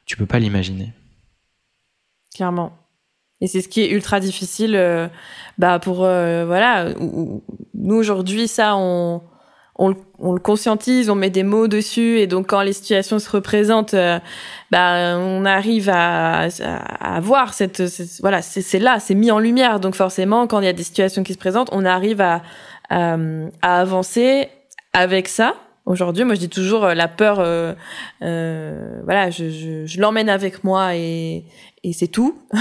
Tu peux pas l'imaginer. Clairement. Et c'est ce qui est ultra difficile euh, bah pour euh, voilà ou- ou- nous aujourd'hui ça on on, on le conscientise, on met des mots dessus et donc quand les situations se représentent euh, bah on arrive à, à, à voir cette, voilà c'est c'est là, c'est mis en lumière donc forcément quand il y a des situations qui se présentent, on arrive à à, à avancer avec ça. Aujourd'hui, moi je dis toujours euh, la peur euh, euh, voilà, je, je, je l'emmène avec moi et et c'est tout. *laughs*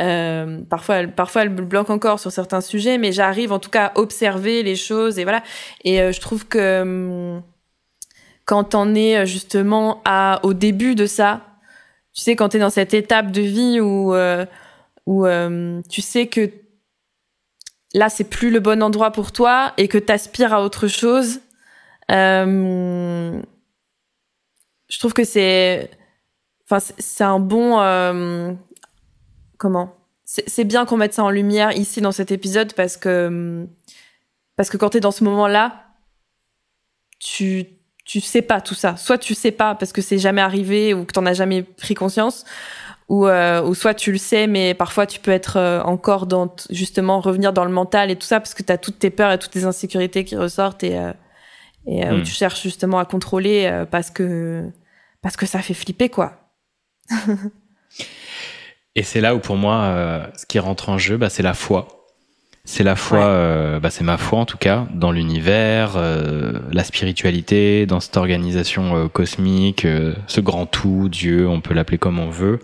Euh, parfois, elle, parfois, elle me bloque encore sur certains sujets, mais j'arrive en tout cas à observer les choses et voilà. Et euh, je trouve que hum, quand on est euh, justement à, au début de ça, tu sais, quand tu es dans cette étape de vie où, où euh, tu sais que là, c'est plus le bon endroit pour toi et que tu aspires à autre chose, euh, je trouve que c'est Enfin, c'est- un bon. euh, comment? C'est bien qu'on mette ça en lumière ici dans cet épisode parce que parce que quand t'es dans ce moment-là, tu tu sais pas tout ça. Soit tu sais pas parce que c'est jamais arrivé ou que t'en as jamais pris conscience, ou euh, ou soit tu le sais mais parfois tu peux être encore dans justement revenir dans le mental et tout ça parce que t'as toutes tes peurs et toutes tes insécurités qui ressortent et et euh, où Mm. tu cherches justement à contrôler euh, parce que parce que ça fait flipper quoi. *laughs* Et c'est là où pour moi, euh, ce qui rentre en jeu, bah, c'est la foi. C'est la foi, Ouais. bah, c'est ma foi en tout cas, dans l'univers, la spiritualité, dans cette organisation cosmique, ce grand tout, Dieu, on peut l'appeler comme on veut,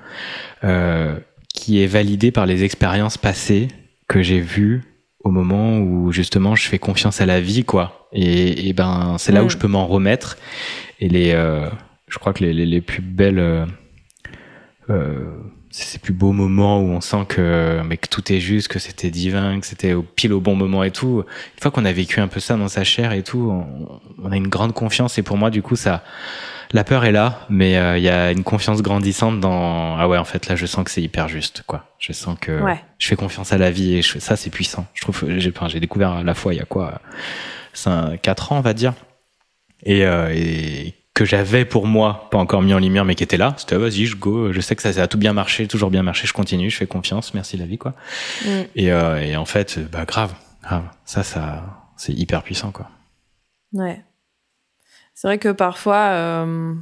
qui est validé par les expériences passées que j'ai vues au moment où justement je fais confiance à la vie, quoi. Et, et ben c'est là où je peux m'en remettre. Et les, euh, je crois que les, les, les plus belles euh, euh, ces plus beaux moments où on sent que, mais que tout est juste, que c'était divin, que c'était au pile au bon moment et tout. Une fois qu'on a vécu un peu ça dans sa chair et tout, on, on a une grande confiance et pour moi, du coup, ça, la peur est là, mais euh, il y a une confiance grandissante dans, ah ouais, en fait, là, je sens que c'est hyper juste, quoi. Je sens que Ouais. je fais confiance à la vie et je- ça, c'est puissant. Je trouve, j'ai, enfin, j'ai découvert à la fois il y a quoi, 5, 4 ans, on va dire. Et, euh, et que j'avais pour moi, pas encore mis en lumière, mais qui était là. C'était, ah, vas-y, je go, je sais que ça, ça a tout bien marché, toujours bien marché, je continue, je fais confiance, merci la vie, quoi. Mm. Et, euh, et en fait, bah, grave, grave. Ça, ça, c'est hyper puissant, quoi. Ouais. C'est vrai que parfois, euh,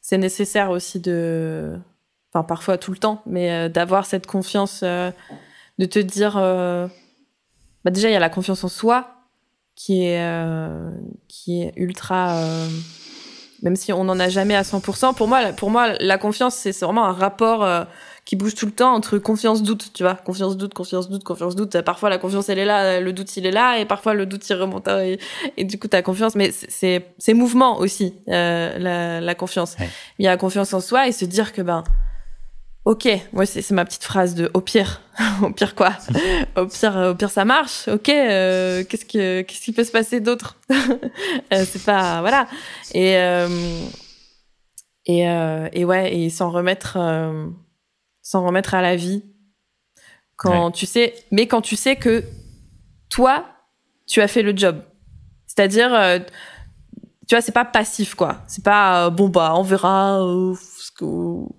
c'est nécessaire aussi de. Enfin, parfois tout le temps, mais euh, d'avoir cette confiance, de te dire. Bah, déjà, il y a la confiance en soi qui est, qui est ultra. Euh, Même si on n'en a jamais à 100%, pour moi, pour moi la confiance, c'est vraiment un rapport euh, qui bouge tout le temps entre confiance-doute, tu vois. Confiance-doute, confiance-doute, confiance-doute. Parfois, la confiance, elle est là, le doute, il est là, et parfois, le doute, il remonte. hein, Et, et du coup, t'as confiance. Mais c'est- mouvement aussi, euh, la, la confiance. Ouais. Il y a la confiance en soi et se dire que, ben, ok, moi, c'est c'est ma petite phrase de au pire. *laughs* au pire quoi? *laughs* Au pire, euh, au pire, ça marche. Ok, euh, qu'est-ce que qu'est-ce qui peut se passer d'autre? *laughs* Euh, C'est pas. Voilà. Et. euh, et, euh, et ouais, et s'en remettre, euh, s'en remettre à la vie. Quand tu sais, mais quand tu sais que toi, tu as fait le job. C'est-à-dire, euh, tu vois, c'est pas passif, quoi. C'est pas, bon, bah, on verra euh, ce que-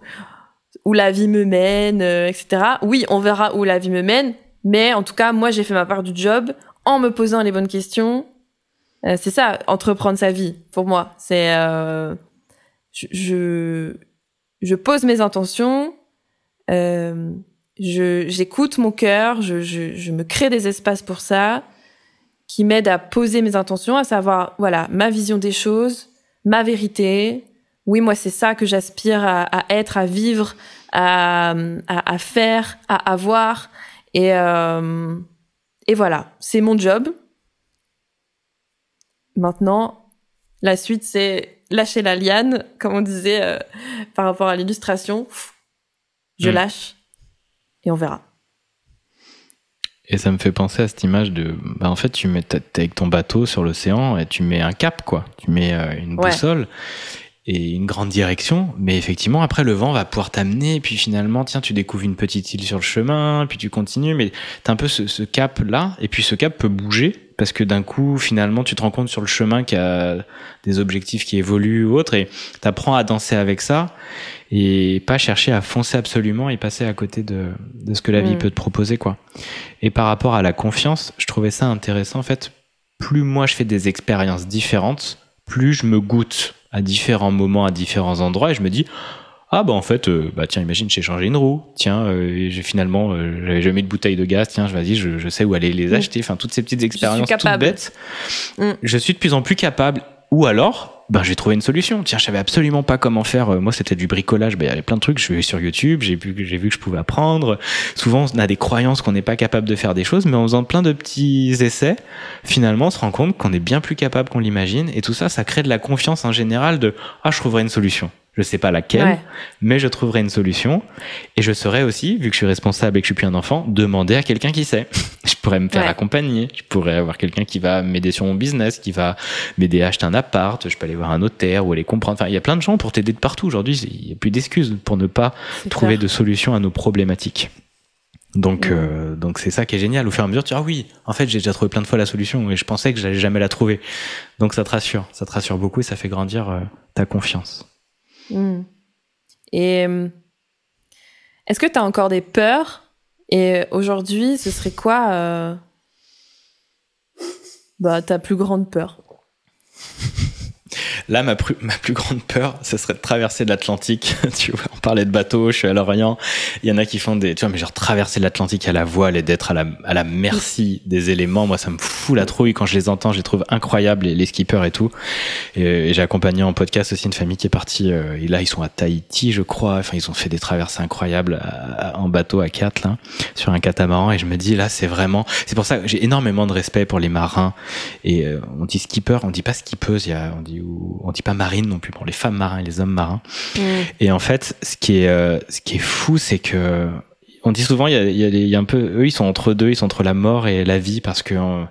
où la vie me mène, euh, etc. Oui, on verra où la vie me mène, mais en tout cas, moi, j'ai fait ma part du job en me posant les bonnes questions. Euh, c'est ça, entreprendre sa vie, pour moi. C'est, euh, je, je, je pose mes intentions, euh, j'écoute mon cœur, je, je, je me crée des espaces pour ça, qui m'aident à poser mes intentions, à savoir, voilà, ma vision des choses, ma vérité. Oui, moi, c'est ça que j'aspire à, à être, à vivre, à, à, à faire, à avoir. Et, euh, et voilà, c'est mon job. Maintenant, la suite, c'est lâcher la liane, comme on disait euh, par rapport à l'illustration. Je Mm. lâche et on verra. Et ça me fait penser à cette image de, bah en fait, tu mets, t'es avec ton bateau sur l'océan et tu mets un cap, quoi. Tu mets euh, une Ouais. boussole. Et une grande direction, mais effectivement après le vent va pouvoir t'amener, et puis finalement tiens tu découvres une petite île sur le chemin, puis tu continues, mais t'as un peu ce, ce cap là, et puis ce cap peut bouger parce que d'un coup finalement tu te rends compte sur le chemin qu'il y a des objectifs qui évoluent ou autres, et t'apprends à danser avec ça et pas chercher à foncer absolument et passer à côté de, de ce que la vie Mm. peut te proposer quoi. Et par rapport à la confiance, je trouvais ça intéressant en fait. Plus moi je fais des expériences différentes, plus je me goûte à différents moments, à différents endroits, et je me dis ah bah en fait euh, bah tiens imagine j'ai changé une roue. Tiens euh, j'ai finalement euh, j'avais jamais de bouteille de gaz. Tiens je vas-y je, je sais où aller les Mm. acheter. Enfin toutes ces petites expériences toutes bêtes. Mm. je suis de plus en plus capable. Ou alors ben j'ai trouvé une solution. Tiens je savais absolument pas comment faire. Euh, moi c'était du bricolage. Ben il y avait plein de trucs. Je suis sur YouTube. J'ai vu j'ai vu que je pouvais apprendre. Souvent on a des croyances qu'on n'est pas capable de faire des choses mais en faisant plein de petits essais finalement on se rend compte qu'on est bien plus capable qu'on l'imagine. Et tout ça ça crée de la confiance en général de ah je trouverai une solution je sais pas laquelle Ouais. mais je trouverai une solution. Et je saurais aussi vu que je suis responsable et que je suis plus un enfant demander à quelqu'un qui sait. *laughs* Je pourrais me faire Ouais. accompagner. Je pourrais avoir quelqu'un qui va m'aider sur mon business qui va m'aider à acheter un appart. Je peux aller voir un notaire ou aller comprendre. Enfin il y a plein de gens pour t'aider de partout. Aujourd'hui il y a plus d'excuses pour ne pas trouver clair. de solutions à nos problématiques. Donc euh, donc c'est ça qui est génial. Au fur et à mesure tu dis ah oui en fait j'ai déjà trouvé plein de fois la solution et je pensais que j'allais jamais la trouver. Donc ça te rassure. Ça te rassure beaucoup et ça fait grandir euh, ta confiance Mm. Et euh, est-ce que tu as encore des peurs? Et aujourd'hui, ce serait quoi euh, bah, ta plus grande peur? Là, ma, plus- ma plus grande peur, ce serait de traverser l'Atlantique. *laughs* tu vois, parlait de bateau, je suis à Lorient. Il y en a qui font des, tu vois, mais genre traverser l'Atlantique à la voile et d'être à la, à la merci des éléments. Moi, ça me fout la trouille quand je les entends. Je les trouve incroyables, les, les skippers et tout. Et, et j'ai accompagné en podcast aussi une famille qui est partie, euh, et là, ils sont à Tahiti, je crois. Enfin, ils ont fait des traversées incroyables à- à- en bateau à quatre, là, sur un catamaran. Et je me dis, là, c'est vraiment, c'est pour ça que j'ai énormément de respect pour les marins. Et euh, on dit skipper, on dit pas skippeuse, il y a, on dit, ou- on dit pas marine non plus pour les femmes marins et les hommes marins. Et en fait, ce qui est, euh, ce qui est fou, c'est que on dit souvent, il y a, il y a il y a un peu, eux, ils sont entre deux, ils sont entre la mort et la vie parce que euh,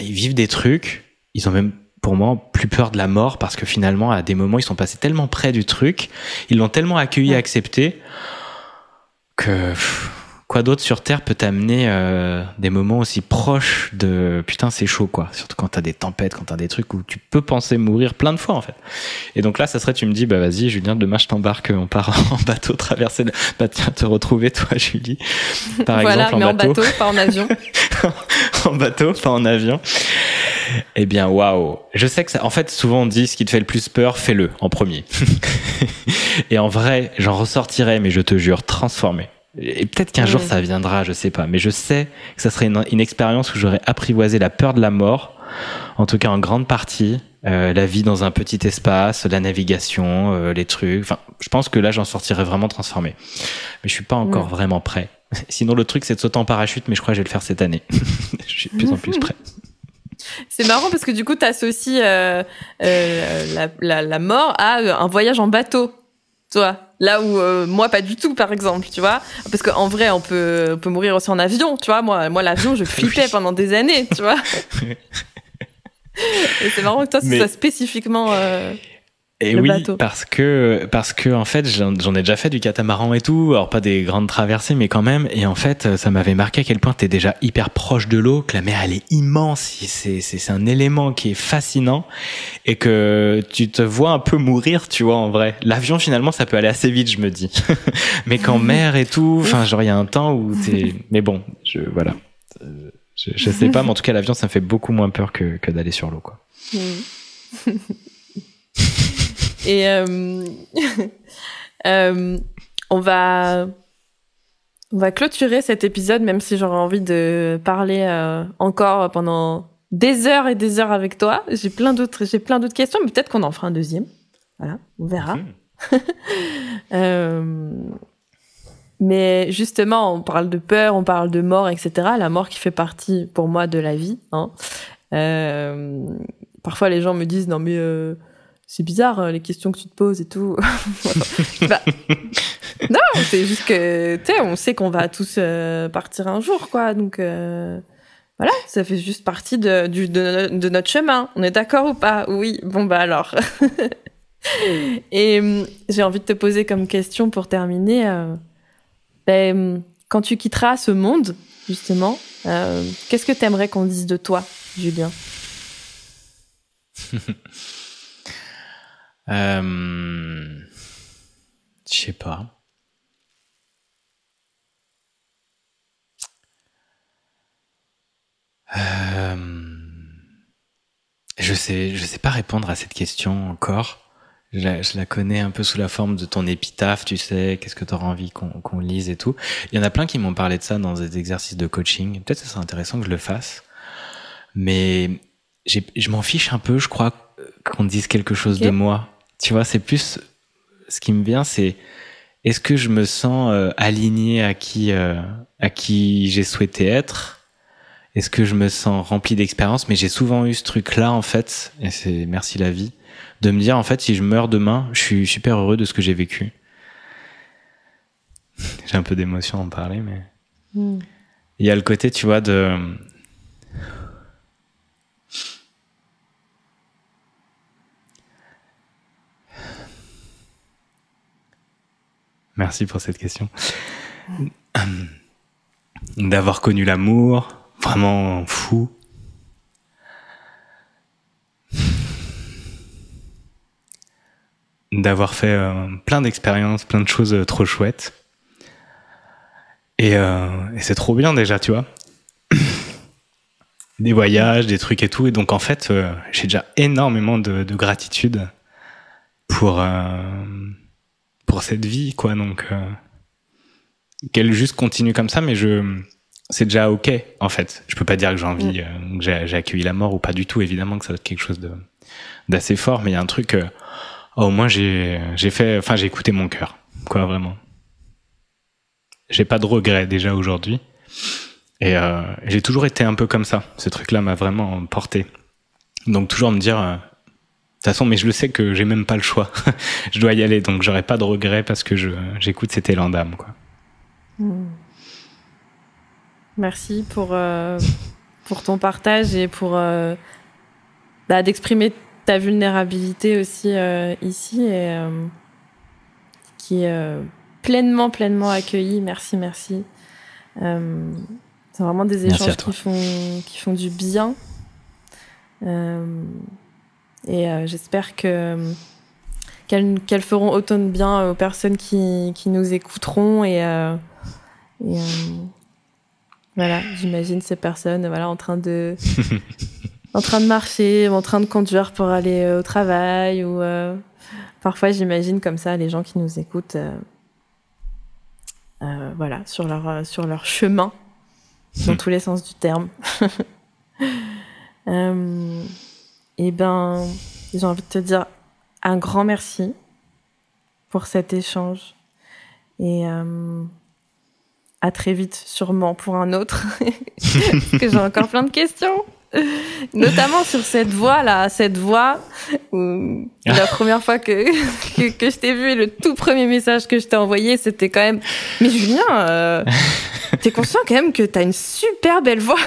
ils vivent des trucs. Ils ont même, pour moi, plus peur de la mort parce que finalement, à des moments, ils sont passés tellement près du truc, ils l'ont tellement accueilli, Ouais. accepté que pff, quoi d'autre sur Terre peut t'amener euh, des moments aussi proches de putain, c'est chaud quoi. Surtout quand t'as des tempêtes, quand t'as des trucs où tu peux penser mourir plein de fois en fait. Et donc là, ça serait, tu me dis, bah vas-y, Julien, demain je t'embarque, on part *laughs* en bateau, traverser, le... bah tiens, te retrouver toi, Julie, par voilà, exemple mais en en bateau, bateau, pas en avion. *laughs* en bateau, pas en avion. Eh bien, waouh. Je sais que ça, en fait, souvent on dit ce qui te fait le plus peur, fais-le en premier. *laughs* Et en vrai, j'en ressortirai, mais je te jure, transformé. Et peut-être qu'un jour ça viendra, je sais pas. Mais je sais que ça serait une, une expérience où j'aurais apprivoisé la peur de la mort, en tout cas en grande partie, euh, la vie dans un petit espace, la navigation, euh, les trucs. Enfin, je pense que là j'en sortirais vraiment transformé. Mais je suis pas encore Ouais. vraiment prêt. *laughs* Sinon le truc c'est de sauter en parachute, mais je crois que je vais le faire cette année. *laughs* je suis de plus en plus prêt. C'est marrant parce que du coup, tu associes euh, euh, la, la, la mort à euh, un voyage en bateau. Toi, là où euh, moi pas du tout par exemple, tu vois, parce qu'en vrai on peut on peut mourir aussi en avion, tu vois. Moi moi l'avion je *laughs* flippais Oui. pendant des années, tu vois. *laughs* Et c'est marrant que toi ce Mais- soit spécifiquement. euh, Et Le oui, bateau. parce que parce que en fait, j'en ai déjà fait du catamaran et tout, alors pas des grandes traversées, mais quand même. Et en fait, ça m'avait marqué à quel point t'es déjà hyper proche de l'eau, que la mer elle est immense, c'est c'est c'est un élément qui est fascinant, et que tu te vois un peu mourir, tu vois en vrai. L'avion finalement, ça peut aller assez vite, je me dis. *laughs* mais qu'en mer et tout, enfin genre il y a un temps où *laughs* t'es. Mais bon, je voilà. Euh, Je, je sais pas, mais en tout cas l'avion, ça me fait beaucoup moins peur que que d'aller sur l'eau, quoi. *laughs* Et euh, *laughs* euh, on va on va clôturer cet épisode, même si j'aurais envie de parler euh, encore pendant des heures et des heures avec toi. J'ai plein d'autres j'ai plein d'autres questions, mais peut-être qu'on en fera un deuxième. Voilà, on verra. *laughs* Euh, mais justement, on parle de peur, on parle de mort, etc. La mort qui fait partie, pour moi, de la vie. Hein. Euh, parfois, les gens me disent non mais euh, c'est bizarre euh, les questions que tu te poses et tout. *laughs* Bah, non, c'est juste que tu sais, on sait qu'on va tous euh, partir un jour, quoi. Donc euh, voilà, ça fait juste partie de, notre chemin. On est d'accord ou pas? Oui. Bon bah alors. *laughs* Et hum, j'ai envie de te poser comme question pour terminer. ben, hum, quand tu quitteras ce monde, justement, qu'est-ce que tu aimerais qu'on dise de toi, Julien? *laughs* Euh, Je sais pas. Euh, Je sais, je sais pas répondre à cette question encore. Je la, je la connais un peu sous la forme de ton épitaphe, tu sais, qu'est-ce que tu auras envie qu'on qu'on lise et tout. Il y en a plein qui m'ont parlé de ça dans des exercices de coaching. Peut-être que ce serait intéressant que je le fasse. Mais je m'en fiche un peu, je crois, qu'on dise quelque chose de moi. Tu vois, c'est plus ce qui me vient, c'est est-ce que je me sens euh, aligné à qui euh, à qui j'ai souhaité être? Est-ce que je me sens rempli d'expérience? Mais j'ai souvent eu ce truc-là en fait, et c'est merci la vie, de me dire en fait si je meurs demain, je suis super heureux de ce que j'ai vécu. j'ai un peu d'émotion à en parler, mais Hmm. il y a le côté, tu vois, de Merci pour cette question. D'avoir connu l'amour, vraiment fou. D'avoir fait euh, plein d'expériences, plein de choses euh, trop chouettes. Et, euh, c'est trop bien déjà, tu vois. *coughs* Des voyages, des trucs et tout. Et donc en fait, euh, j'ai déjà énormément de, de gratitude pour, euh, pour cette vie, quoi. Donc, euh, qu'elle juste continue comme ça, mais je, c'est déjà ok, en fait. Je peux pas dire que j'ai envie, euh, que j'ai, accueilli la mort ou pas du tout. Évidemment que ça doit être quelque chose de, d'assez fort, mais il y a un truc, euh, au moins j'ai, j'ai fait, enfin, j'ai écouté mon cœur, quoi, vraiment. J'ai pas de regrets déjà aujourd'hui. Et euh, j'ai toujours été un peu comme ça. Ce truc-là m'a vraiment porté. Donc toujours me dire, euh, façon, mais je le sais que j'ai même pas le choix. *laughs* je dois y aller, donc j'aurai pas de regrets parce que j'écoute cet élan d'âme. Hmm. Merci pour, euh, pour ton partage et pour euh, bah, d'exprimer ta vulnérabilité aussi euh, ici et qui est pleinement, pleinement accueillie. Merci, merci. C'est vraiment des échanges qui font, qui font du bien. Euh, et euh, j'espère que qu'elles feront autant de bien aux personnes qui, qui nous écouteront et, euh, et, euh, voilà, j'imagine ces personnes voilà en train de *laughs* en train de marcher, en train de conduire pour aller euh, au travail ou euh, parfois j'imagine comme ça les gens qui nous écoutent euh, euh, voilà sur leur euh, sur leur chemin dans *laughs* tous les sens du terme. *laughs* Et ben j'ai envie de te dire un grand merci pour cet échange. Et euh, à très vite sûrement pour un autre *laughs* que j'ai encore plein de questions *laughs* notamment sur cette voix là cette voix où *laughs* la première fois que, que, que je t'ai vu et le tout premier message que je t'ai envoyé c'était quand même mais Julien euh, *laughs* t'es conscient quand même que t'as une super belle voix.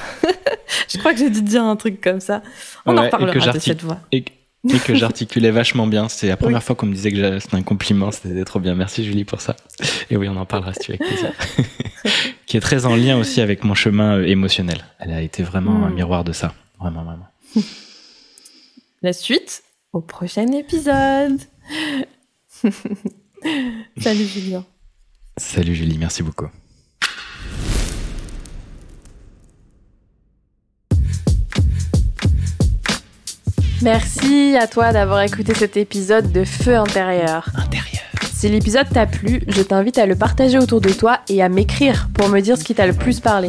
Je crois que j'ai dû te dire un truc comme ça. On Ouais, en reparlera de cette voix. Et, et que j'articulais vachement bien. C'était la première Oui. fois qu'on me disait que c'était un compliment. C'était trop bien. Merci Julie pour ça. Et oui, on en parlera si tu veux avec plaisir. *laughs* Qui est très en lien aussi avec mon chemin euh, émotionnel. Elle a été vraiment Mm. un miroir de ça. Vraiment, vraiment. *laughs* la suite au prochain épisode *laughs* salut Julien Salut Julie, merci beaucoup. Merci à toi d'avoir écouté cet épisode de Feu intérieur. Intérieur. Si l'épisode t'a plu, je t'invite à le partager autour de toi et à m'écrire pour me dire ce qui t'a le plus parlé.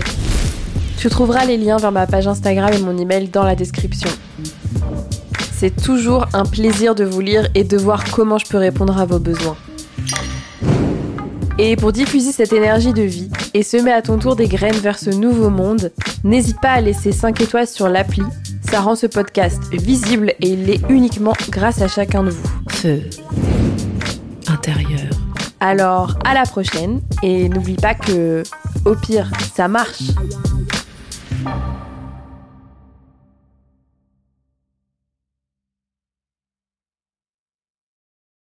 Tu trouveras les liens vers ma page Instagram et mon email dans la description. C'est toujours un plaisir de vous lire et de voir comment je peux répondre à vos besoins. Et pour diffuser cette énergie de vie et semer à ton tour des graines vers ce nouveau monde, n'hésite pas à laisser 5 étoiles sur l'appli. Ça rend ce podcast visible et il l'est uniquement grâce à chacun de vous. Feu intérieur. Alors, à la prochaine et n'oublie pas que, au pire, ça marche.